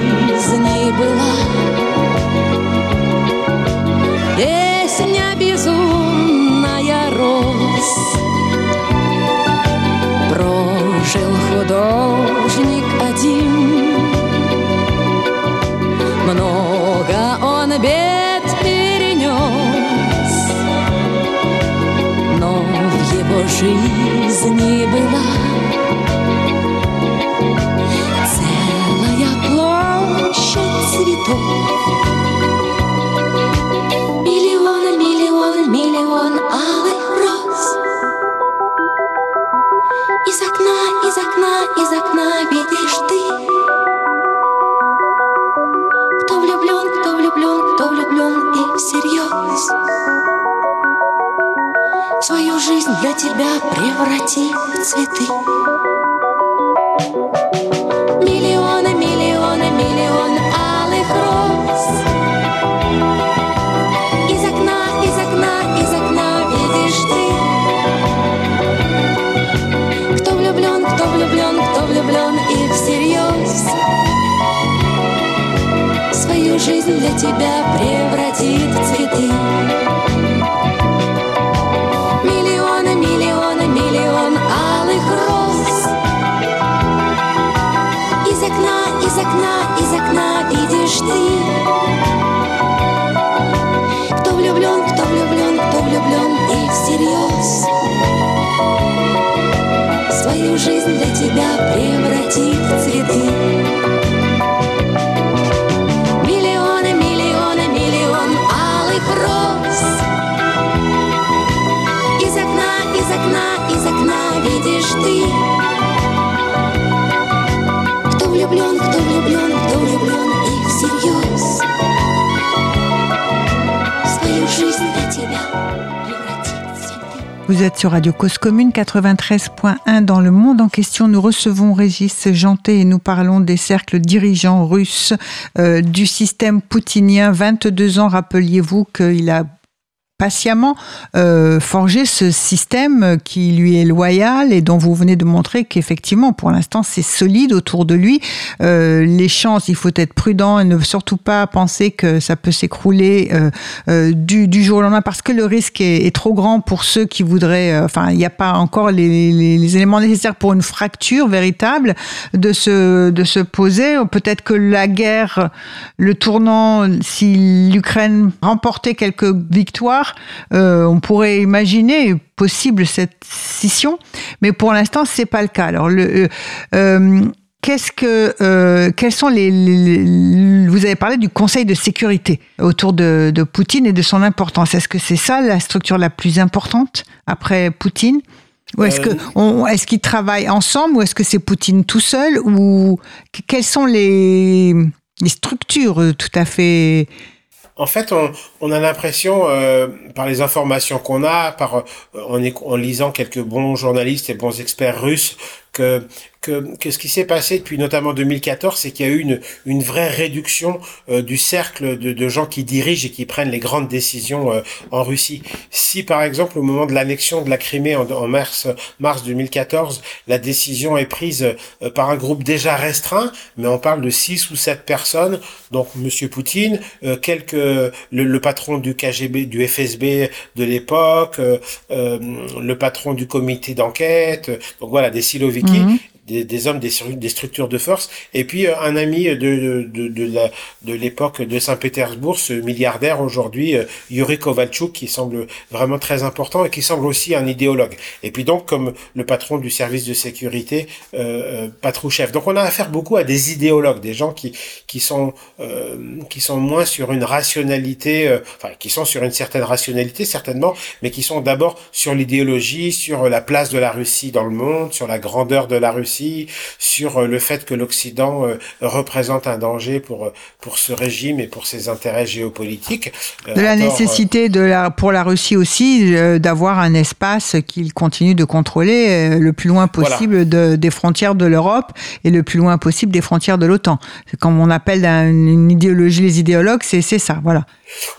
художник один. Много он бед перенес Но в его жизни была преврати в цветы. Миллионы, миллионы, миллионы алых роз. Из окна, из окна, из окна видишь ты. Кто влюблен, кто влюблен, кто влюблен и всерьез. Свою жизнь для тебя превратит в цветы.
Vous êtes sur Radio Cause Commune 93.1 dans le monde en question. Nous recevons Régis Janté et nous parlons des cercles dirigeants russes euh, du système poutinien. 22 ans, rappeliez-vous qu'il a patiemment euh, forgé ce système qui lui est loyal et dont vous venez de montrer qu'effectivement, pour l'instant, c'est solide autour de lui. Euh, les chances, il faut être prudent et ne surtout pas penser que ça peut s'écrouler euh, euh, du, du jour au lendemain parce que le risque est, est trop grand pour ceux qui voudraient. euh, Enfin, il n'y a pas encore les, les- les éléments nécessaires pour une fracture véritable de se de se poser. Peut-être que la guerre, le tournant, si l'Ukraine remportait quelques victoires, euh, on pourrait imaginer possible cette scission, mais pour l'instant c'est pas le cas. Alors le euh, euh, Qu'est-ce que, euh, quels sont les, les- les- Vous avez parlé du Conseil de sécurité autour de, de Poutine et de son importance. Est-ce que c'est ça la structure la plus importante après Poutine? Ou est-ce que on- est-ce qu'ils travaillent ensemble ou est-ce que c'est Poutine tout seul ou que- quelles sont les, les structures tout à fait
En fait, on, a l'impression, euh, par les informations qu'on a, par euh, en, en lisant quelques bons journalistes et bons experts russes, que que, ce qui s'est passé depuis notamment 2014, c'est qu'il y a eu une, une vraie réduction euh, du cercle de, gens qui dirigent et qui prennent les grandes décisions euh, en Russie. Si par exemple au moment de l'annexion de la Crimée en, en mars, mars 2014, la décision est prise euh, par un groupe déjà restreint, mais on parle de six ou sept personnes, donc Monsieur Poutine, quelques le, patron du KGB, du FSB de l'époque, le patron du comité d'enquête, donc voilà des Siloviki
Mhm.
Des, des hommes des, stru- des structures de force, et puis euh, un ami de, de, de, de l'époque de Saint-Pétersbourg, ce milliardaire aujourd'hui, euh, Yuri Kovalchuk, qui semble vraiment très important et qui semble aussi un idéologue. Et puis donc, comme le patron du service de sécurité, euh, euh, Patrouchev. Donc on a affaire beaucoup à des idéologues, des gens qui, qui, sont, euh, qui sont moins sur une rationalité, euh, enfin, qui sont sur une certaine rationalité certainement, mais qui sont d'abord sur l'idéologie, sur la place de la Russie dans le monde, sur la grandeur de la Russie, sur euh, le fait que l'Occident euh, représente un danger pour, euh, pour ce régime et pour ses intérêts géopolitiques.
De la
tort,
nécessité de la, pour la Russie aussi d'avoir un espace qu'il continue de contrôler le plus loin
Voilà.
possible de, des frontières de l'Europe et le plus loin possible des frontières de l'OTAN. Comme on appelle un- une idéologie, les idéologues, c'est c'est ça, voilà.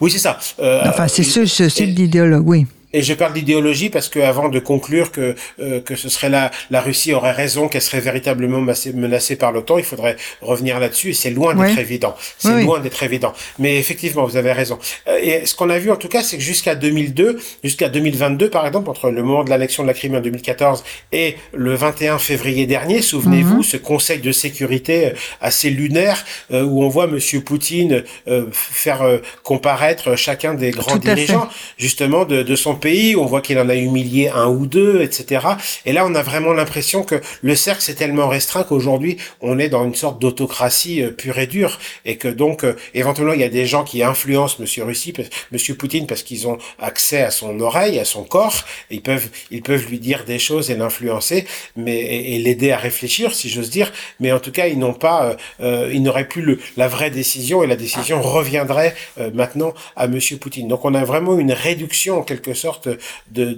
Oui, c'est ça. Euh,
Enfin, c'est ce, ce
et-
d'idéologue, oui.
Et je parle d'idéologie parce que avant de conclure que euh, que ce serait la la Russie aurait raison, qu'elle serait véritablement menacée par l'OTAN, il faudrait revenir là-dessus et c'est loin d'être évident. C'est
Oui,
loin d'être évident. Mais effectivement, vous avez raison. Euh, et ce qu'on a vu en tout cas, c'est que jusqu'à 2002, jusqu'à 2022 par exemple, entre le moment de l'annexion de la Crimée en 2014 et le 21 février dernier, souvenez-vous,
Mhm.
ce Conseil de sécurité euh, assez lunaire euh, où on voit Monsieur Poutine euh, faire comparaître chacun des grands
fait.
dirigeants justement de, de son pays. On voit qu'il en a humilié un ou deux, etc. Et là, on a vraiment l'impression que le cercle s'est tellement restreint qu'aujourd'hui, on est dans une sorte d'autocratie euh, pure et dure, et que donc, euh, éventuellement, il y a des gens qui influencent Monsieur Russie, Monsieur Poutine, parce qu'ils ont accès à son oreille, à son corps. Ils peuvent, ils peuvent lui dire des choses et l'influencer, mais et, l'aider à réfléchir, si j'ose dire. Mais en tout cas, ils n'ont pas, euh, ils n'auraient plus la vraie décision, et la décision reviendrait maintenant à Monsieur Poutine. Donc, on a vraiment une réduction en quelque sorte de, de,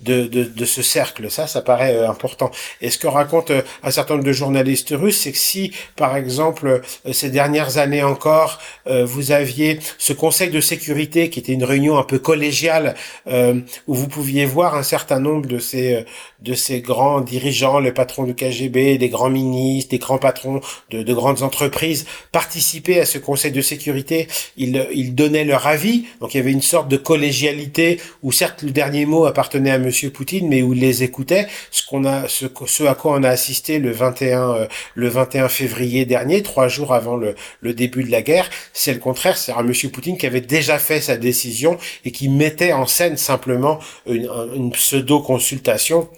de, de, de ce cercle. Ça, ça paraît euh, important. Et ce que raconte euh, un certain nombre de journalistes russes, c'est que si, par exemple, ces dernières années encore, vous aviez ce Conseil de sécurité qui était une réunion un peu collégiale, où vous pouviez voir un certain nombre de ces, de ces grands dirigeants, le patron du KGB, des grands ministres, des grands patrons de, de grandes entreprises, participer à ce Conseil de sécurité, ils, ils donnaient leur avis. Donc il y avait une sorte de collégialité où certes le dernier mot appartenait à Monsieur Poutine, mais où il les écoutait. Ce qu'on a, ce, ce, à quoi on a assisté le 21, euh, le 21 février dernier, trois jours avant le, le début de la guerre, c'est le contraire. C'est un Monsieur Poutine qui avait déjà fait sa décision et qui mettait en scène simplement une, une pseudo consultation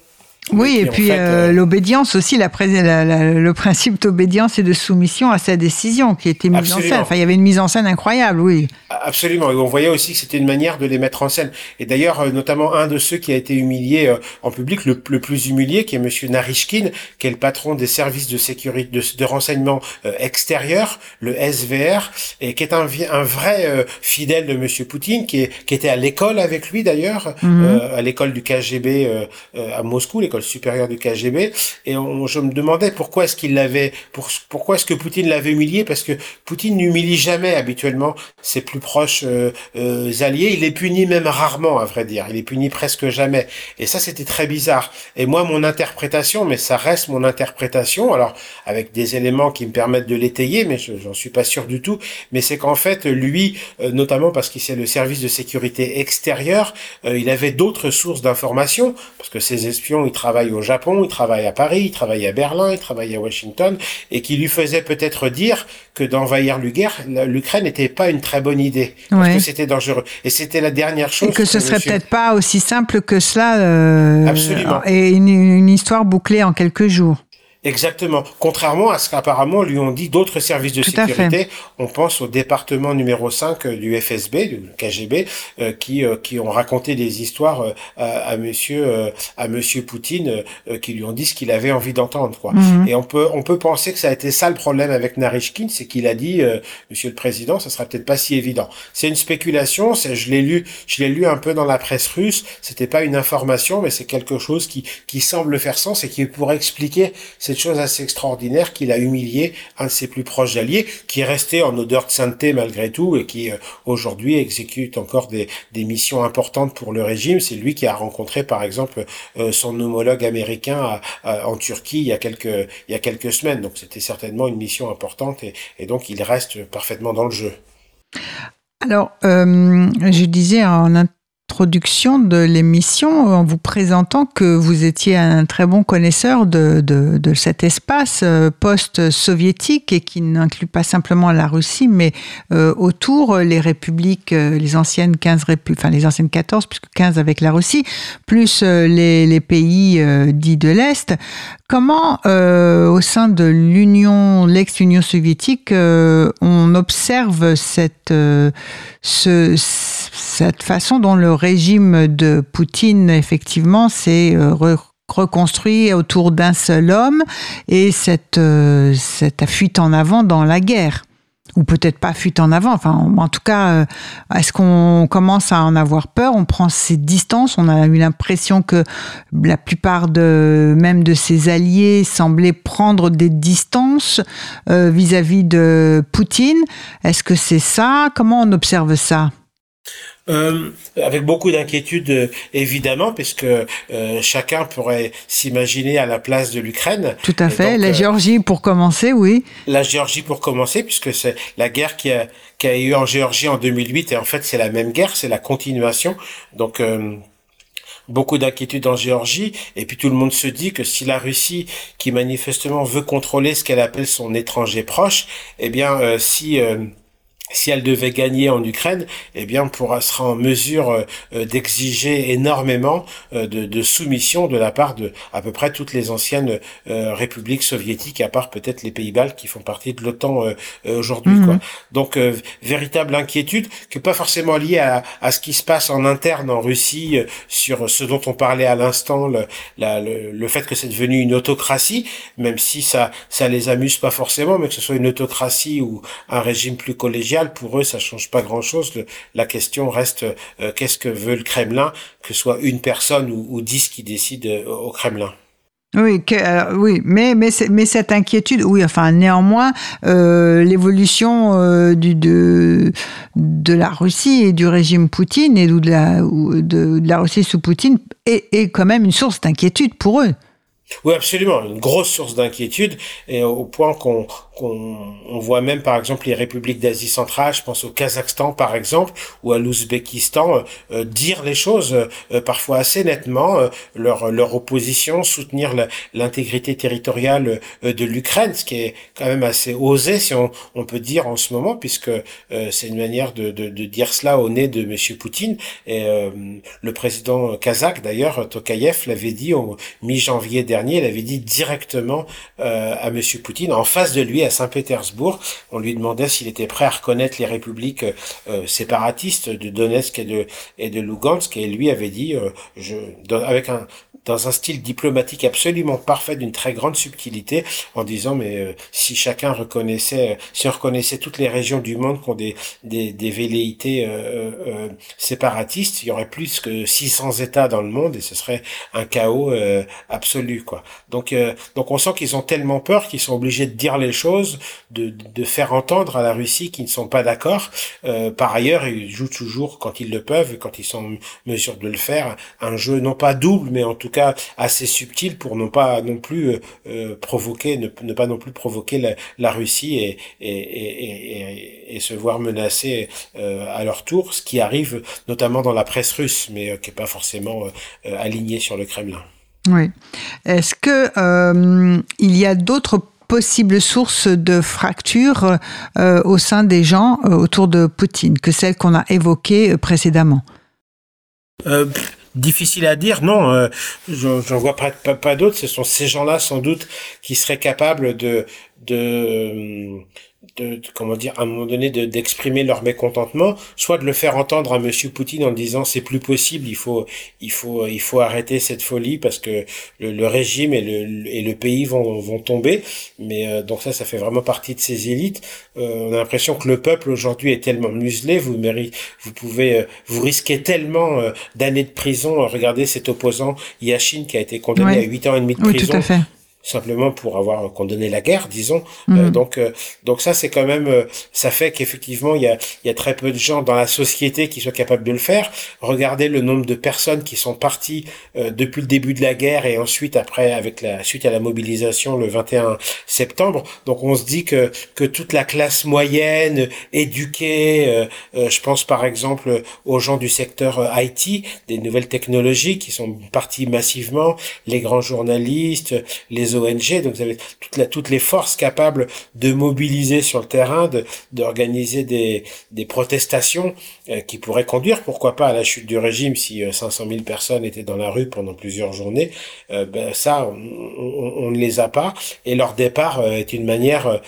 oui, et, puis, euh, euh, l'obédience aussi, la, le principe d'obédience et de soumission à sa décision qui était mise en scène. Enfin, il y avait une mise en scène incroyable, oui.
Absolument. Et on voyait aussi que c'était une manière de les mettre en scène. Et d'ailleurs, euh, notamment un de ceux qui a été humilié en public, le, plus humilié, qui est Monsieur Narishkin, qui est le patron des services de sécurité, de, renseignement extérieur, le SVR, et qui est un, un vrai fidèle de Monsieur Poutine, qui, est, qui était à l'école avec lui d'ailleurs, mhm. à l'école du KGB à Moscou, l'école supérieur du KGB, et je me demandais pourquoi est-ce qu'il l'avait, pour, pourquoi est-ce que Poutine l'avait humilié, parce que Poutine n'humilie jamais habituellement ses plus proches euh, euh, alliés, il est puni même rarement, à vrai dire, il est puni presque jamais, et ça c'était très bizarre. Et moi, mon interprétation, mais ça reste mon interprétation, alors avec des éléments qui me permettent de l'étayer, mais j'en suis pas sûr du tout, mais c'est qu'en fait, lui, euh, notamment parce qu'il c'est le service de sécurité extérieure, il avait d'autres sources d'informations, parce que ses espions, ils travaille au Japon, il travaille à Paris, il travaille à Berlin, il travaille à Washington, et qui lui faisait peut-être dire que d'envahir l'Ukraine n'était pas une très bonne idée, parce que c'était dangereux. Et c'était la dernière chose.
Et que, ce serait peut-être pas aussi simple que cela. Euh, Absolument. Et une histoire bouclée en quelques jours.
Exactement. Contrairement à ce qu'apparemment lui ont dit d'autres services de sécurité, on pense au département numéro 5 euh, du FSB, du KGB, euh, qui euh, qui ont raconté des histoires à, monsieur à monsieur Poutine qui lui ont dit ce qu'il avait envie d'entendre quoi. Mhm. Et on peut on peut penser que ça a été ça le problème avec Narishkin, c'est qu'il a dit monsieur le président, ça sera peut-être pas si évident. C'est une spéculation, c'est je l'ai lu, je l'ai lu un peu dans la presse russe, c'était pas une information mais c'est quelque chose qui qui semble faire sens et qui pourrait expliquer cette chose assez extraordinaire qu'il a humilié un de ses plus proches alliés, qui est resté en odeur de sainteté malgré tout et qui euh, aujourd'hui exécute encore des, des, missions importantes pour le régime. C'est lui qui a rencontré par exemple euh, son homologue américain en Turquie il y a quelques il y a quelques semaines. Donc c'était certainement une mission importante et, donc il reste parfaitement dans le jeu.
Alors, euh, je disais en introduction de l'émission en vous présentant que vous étiez un très bon connaisseur de, de, de cet espace euh, post-soviétique et qui n'inclut pas simplement la Russie, mais euh, autour les républiques, euh, les anciennes 15 républiques, enfin les anciennes 14, puisque 15 avec la Russie, plus les, les pays dits de l'Est. Comment, au sein de l'Union, l'ex-Union soviétique, on observe cette, ce, cette façon dont le régime de Poutine, effectivement, s'est euh, reconstruit autour d'un seul homme et cette, euh, cette fuite en avant dans la guerre ou peut-être pas fuite en avant. Enfin, en tout cas, euh, est-ce qu'on commence à en avoir peur? On prend ses distances. On a eu l'impression que la plupart de même de ses alliés semblaient prendre des distances vis-à-vis -vis de Poutine. Est-ce que c'est ça? Comment on observe ça?
Euh, avec beaucoup d'inquiétude euh, évidemment, puisque euh, chacun pourrait s'imaginer à la place de l'Ukraine.
Tout à fait. la Géorgie pour commencer, oui.
La Géorgie pour commencer, puisque c'est la guerre qui a, qui a eu en Géorgie en 2008, et en fait c'est la même guerre, c'est la continuation. Donc beaucoup d'inquiétude en Géorgie, et puis tout le monde se dit que si la Russie, qui manifestement veut contrôler ce qu'elle appelle son étranger proche, eh bien si si elle devait gagner en Ukraine, eh bien, pourra sera en mesure euh, euh, d'exiger énormément euh, de, de, soumission de la part de à peu près toutes les anciennes républiques soviétiques, à part peut-être les Pays-Baltes qui font partie de l'OTAN aujourd'hui. Mhm. Donc, véritable inquiétude, que pas forcément liée à, à, ce qui se passe en interne en Russie sur ce dont on parlait à l'instant, le, le, le, fait que c'est devenu une autocratie, même si ça ça les amuse pas forcément, mais que ce soit une autocratie ou un régime plus collégial pour eux, ça change pas grand-chose. La question reste qu'est-ce que veut le Kremlin, que ce soit une personne ou, dix qui décident au Kremlin.
Oui, oui, mais, mais, mais cette inquiétude, oui, enfin, néanmoins, euh, l'évolution euh, de, de la Russie et du régime Poutine et de la, de, de la Russie sous Poutine est quand même une source d'inquiétude pour eux.
Oui, absolument, une grosse source d'inquiétude, et au point qu'on qu'on voit même par exemple les républiques d'Asie centrale, je pense au Kazakhstan par exemple, ou à l'Ouzbékistan, euh, dire les choses euh, parfois assez nettement, euh, leur, leur opposition, soutenir l'intégrité territoriale de l'Ukraine, ce qui est quand même assez osé, si on, on peut dire en ce moment, puisque c'est une manière de, de, de, dire cela au nez de Monsieur Poutine. Et le président kazakh, d'ailleurs, Tokayev, l'avait dit au mi-janvier dernier, il avait dit directement à Monsieur Poutine, en face de lui, à Saint-Pétersbourg. On lui demandait s'il était prêt à reconnaître les républiques euh, séparatistes de Donetsk et de, et de Lugansk. Et lui avait dit, euh, je, avec un, dans un style diplomatique absolument parfait, d'une très grande subtilité, en disant mais euh, si chacun reconnaissait, si on reconnaissait toutes les régions du monde qui ont des des, des velléités euh, séparatistes, il y aurait plus que 600 États dans le monde et ce serait un chaos absolu quoi. Donc donc on sent qu'ils ont tellement peur qu'ils sont obligés de dire les choses de, de, faire entendre à la Russie qu'ils ne sont pas d'accord. Euh, par ailleurs, ils jouent toujours, quand ils le peuvent, quand ils sont en mesure de le faire, un jeu non pas double, mais en tout cas assez subtil pour ne pas non plus euh, euh, provoquer, ne, ne, pas non plus provoquer la, la Russie et, et, et, et, se voir menacés à leur tour, ce qui arrive notamment dans la presse russe, mais qui est pas forcément aligné sur le Kremlin.
Oui. Est-ce que euh, il y a d'autres possible source de fracture euh, au sein des gens euh, autour de Poutine que celle qu'on a évoquée euh, précédemment?
Euh, Difficile à dire, non. Euh, J'en vois pas, d'autres. Ce sont ces gens-là, sans doute, qui seraient capables de de, comment dire à un moment donné d'exprimer leur mécontentement soit de le faire entendre à monsieur Poutine en disant c'est plus possible il faut il faut il faut arrêter cette folie parce que le, régime et le et le pays vont vont tomber. Mais euh, donc ça ça fait vraiment partie de ces élites. Euh, on a l'impression que le peuple aujourd'hui est tellement muselé vous méritez vous pouvez euh, vous risquez tellement d'années de prison. Regardez cet opposant Yashin qui a été condamné à 8 ans et demi de prison.
tout à fait
simplement pour avoir condamné la guerre, disons. Euh, mhm. donc, euh, donc ça, c'est quand même, euh, ça fait qu'effectivement, il y a, y a très peu de gens dans la société qui soient capables de le faire. Regardez le nombre de personnes qui sont parties depuis le début de la guerre et ensuite après, avec la suite à la mobilisation le 21 septembre. Donc, on se dit que que toute la classe moyenne, éduquée, je pense par exemple aux gens du secteur IT, des nouvelles technologies qui sont partis massivement, les grands journalistes, les ONG, donc vous avez toutes les forces capables de mobiliser sur le terrain, d'organiser des, des protestations euh, qui pourraient conduire, pourquoi pas, à la chute du régime si 500 euh, 000 personnes étaient dans la rue pendant plusieurs journées. Euh, ben, ça, on, ne les a pas, et leur départ est une manière,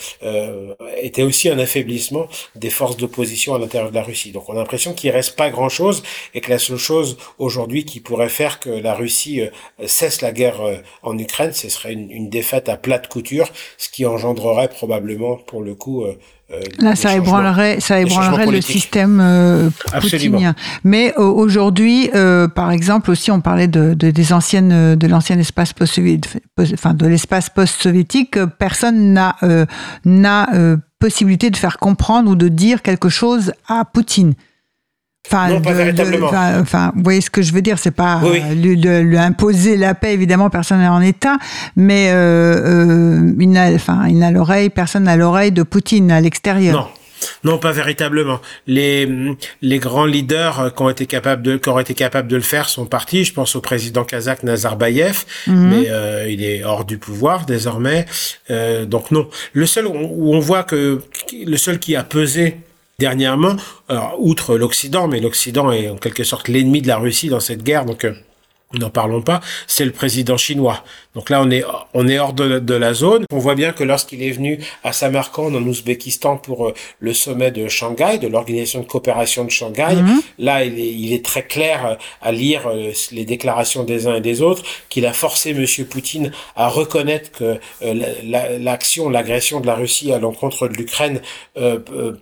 était aussi un affaiblissement des forces d'opposition à l'intérieur de la Russie. Donc on a l'impression qu'il reste pas grand-chose et que la seule chose aujourd'hui qui pourrait faire que la Russie cesse la guerre en Ukraine, ce serait une, une défaite à plate couture, ce qui engendrerait probablement, pour le coup, euh,
euh Là, ça ébranlerait, ça ébranlerait le système euh, poutinien. Mais euh, aujourd'hui, euh, par exemple, aussi, on parlait de, de des anciennes, de l'ancien espace post-soviétique, enfin de l'espace post-soviétique. Personne n'a n'a possibilité de faire comprendre ou de dire quelque chose à Poutine.
Enfin, non, pas véritablement.
enfin, vous voyez ce que je veux dire, c'est pas lui, lui, imposer la paix, évidemment, personne n'est en état, mais euh, euh, il n'a, enfin, l'oreille, personne n'a l'oreille de Poutine à l'extérieur.
Non. Non, pas véritablement. Les, les grands leaders qui ont été capables de, qui ont été capables de le faire sont partis. Je pense au président kazakh Nazarbayev, mhm. mais euh, il est hors du pouvoir désormais. Euh, donc non. Le seul où on voit que le seul qui a pesé Dernièrement, alors, outre l'Occident, mais l'Occident est en quelque sorte l'ennemi de la Russie dans cette guerre, donc euh, n'en parlons pas, c'est le président chinois. Donc là, on est, on est hors de, la zone. On voit bien que lorsqu'il est venu à Samarkand, en Ouzbékistan, pour euh, le sommet de Shanghai, de l'Organisation de coopération de Shanghai, mhm. là, il est, il est, très clair euh, à lire euh, les déclarations des uns et des autres, qu'il a forcé Monsieur Poutine à reconnaître que l'action, l'agression de la Russie à l'encontre de l'Ukraine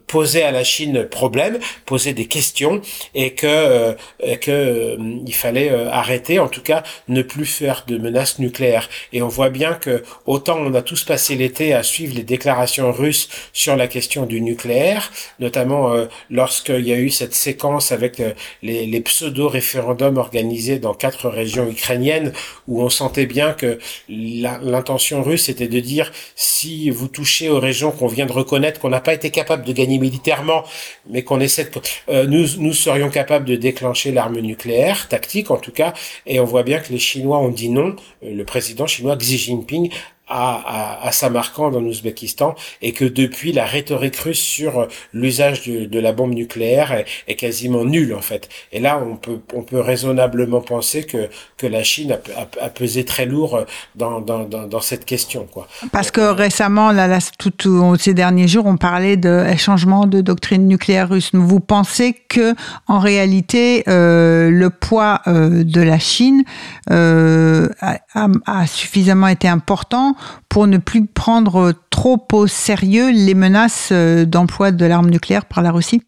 posait à la Chine problème, posait des questions, et que, que il fallait arrêter en tout cas ne plus faire de menaces nucléaires. Et on voit bien que autant on a tous passé l'été à suivre les déclarations russes sur la question du nucléaire, notamment euh, lorsqu'il y a eu cette séquence avec euh, les, les pseudo-référendums organisés dans quatre régions ukrainiennes, où on sentait bien que l'intention russe était de dire si vous touchez aux régions qu'on vient de reconnaître, qu'on n'a pas été capable de gagner militairement, mais qu'on essaie de... Euh, nous, nous serions capables de déclencher l'arme nucléaire, tactique en tout cas, et on voit bien que les Chinois ont dit non. Euh, le président chinois Xi Jinping à, à, à, Samarkand en Ouzbékistan et que depuis la rhétorique russe sur euh, l'usage de, la bombe nucléaire est, est, quasiment nulle en fait. Et là on peut on peut raisonnablement penser que que la Chine a, a, pesé très lourd euh, dans, dans, dans, cette question quoi.
Parce que récemment là, là tout, tout, ces derniers jours on parlait de changement de doctrine nucléaire russe. Vous pensez que en réalité euh, le poids euh, de la Chine euh, a, a suffisamment été important pour ne plus prendre trop au sérieux les menaces euh, d'emploi de l'arme nucléaire par la Russie?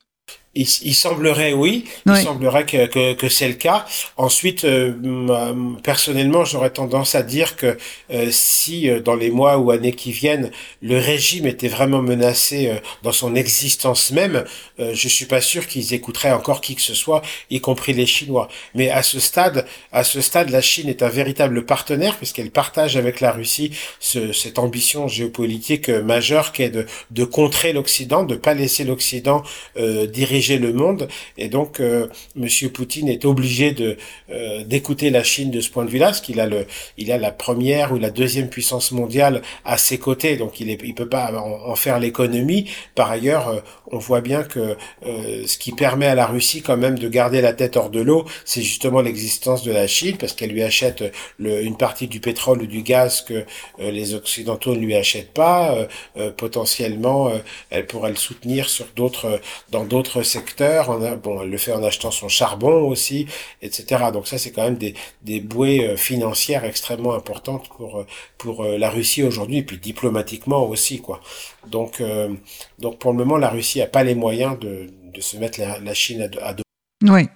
Il, il, semblerait oui, il semblerait que, que, que c'est le cas. Ensuite, euh, personnellement, j'aurais tendance à dire que euh, si euh, dans les mois ou années qui viennent, le régime était vraiment menacé euh, dans son existence même, euh, je suis pas sûr qu'ils écouteraient encore qui que ce soit, y compris les Chinois. Mais à ce stade, à ce stade, la Chine est un véritable partenaire puisqu'elle partage avec la Russie ce, cette ambition géopolitique majeure qui est de, de contrer l'Occident, de pas laisser l'Occident diriger le monde. Et donc, euh, Monsieur Poutine est obligé de euh, d'écouter la Chine de ce point de vue-là, parce qu'il a le, il a la première ou la deuxième puissance mondiale à ses côtés, donc il est, il peut pas en, faire l'économie. Par ailleurs, euh, on voit bien que euh, ce qui permet à la Russie quand même de garder la tête hors de l'eau, c'est justement l'existence de la Chine, parce qu'elle lui achète le, une partie du pétrole ou du gaz que les Occidentaux ne lui achètent pas. potentiellement, elle pourrait le soutenir sur d'autres, dans d'autres secteur. Bon, elle le fait en achetant son charbon aussi, etc. Donc ça, c'est quand même des, bouées euh, financières extrêmement importantes pour, euh, pour euh, la Russie aujourd'hui, et puis diplomatiquement aussi, quoi. Donc, donc pour le moment, la Russie a pas les moyens de, de se mettre la, la Chine à, à dos.
Oui.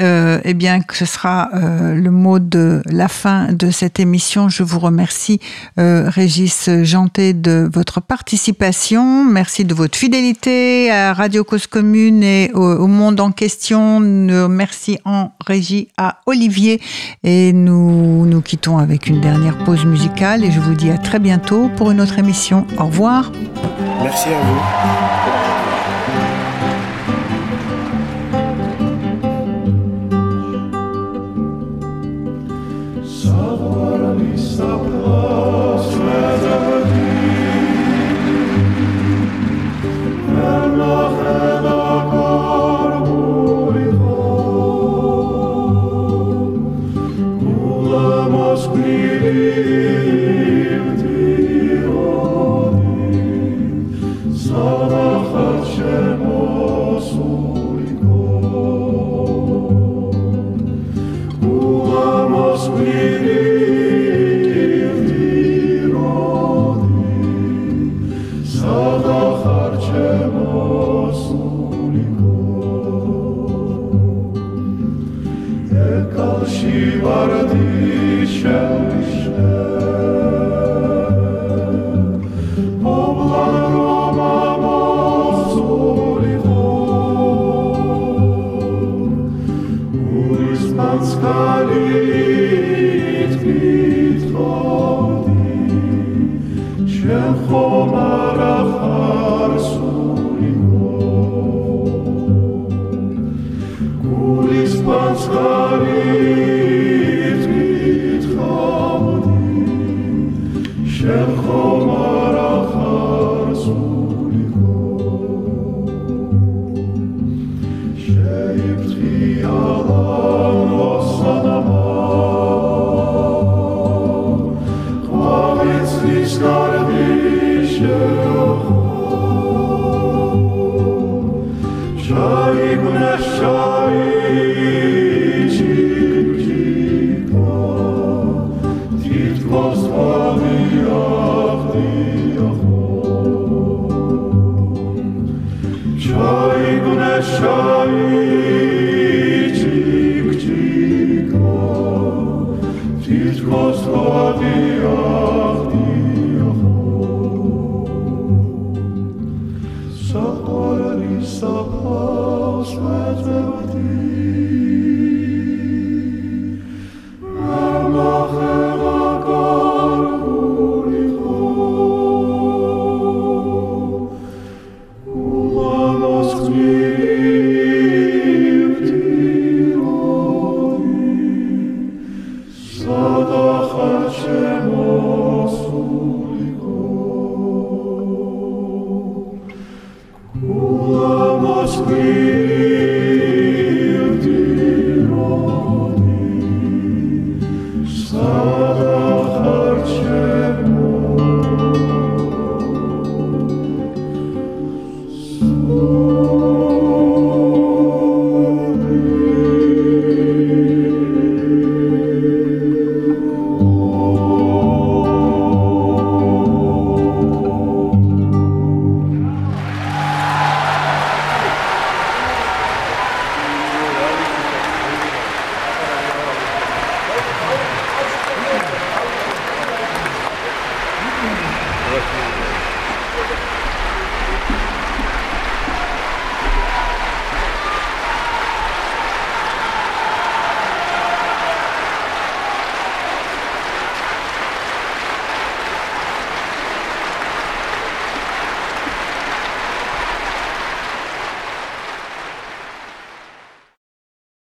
Euh, eh bien, ce sera euh, le mot de la fin de cette émission. Je vous remercie, euh, Régis Janté, de votre participation. Merci de votre fidélité à Radio Cause Commune et au, au monde en question. Merci en régie à Olivier. Et nous nous quittons avec une dernière pause musicale. Et je vous dis à très bientôt pour une autre émission. Au revoir.
Merci à vous.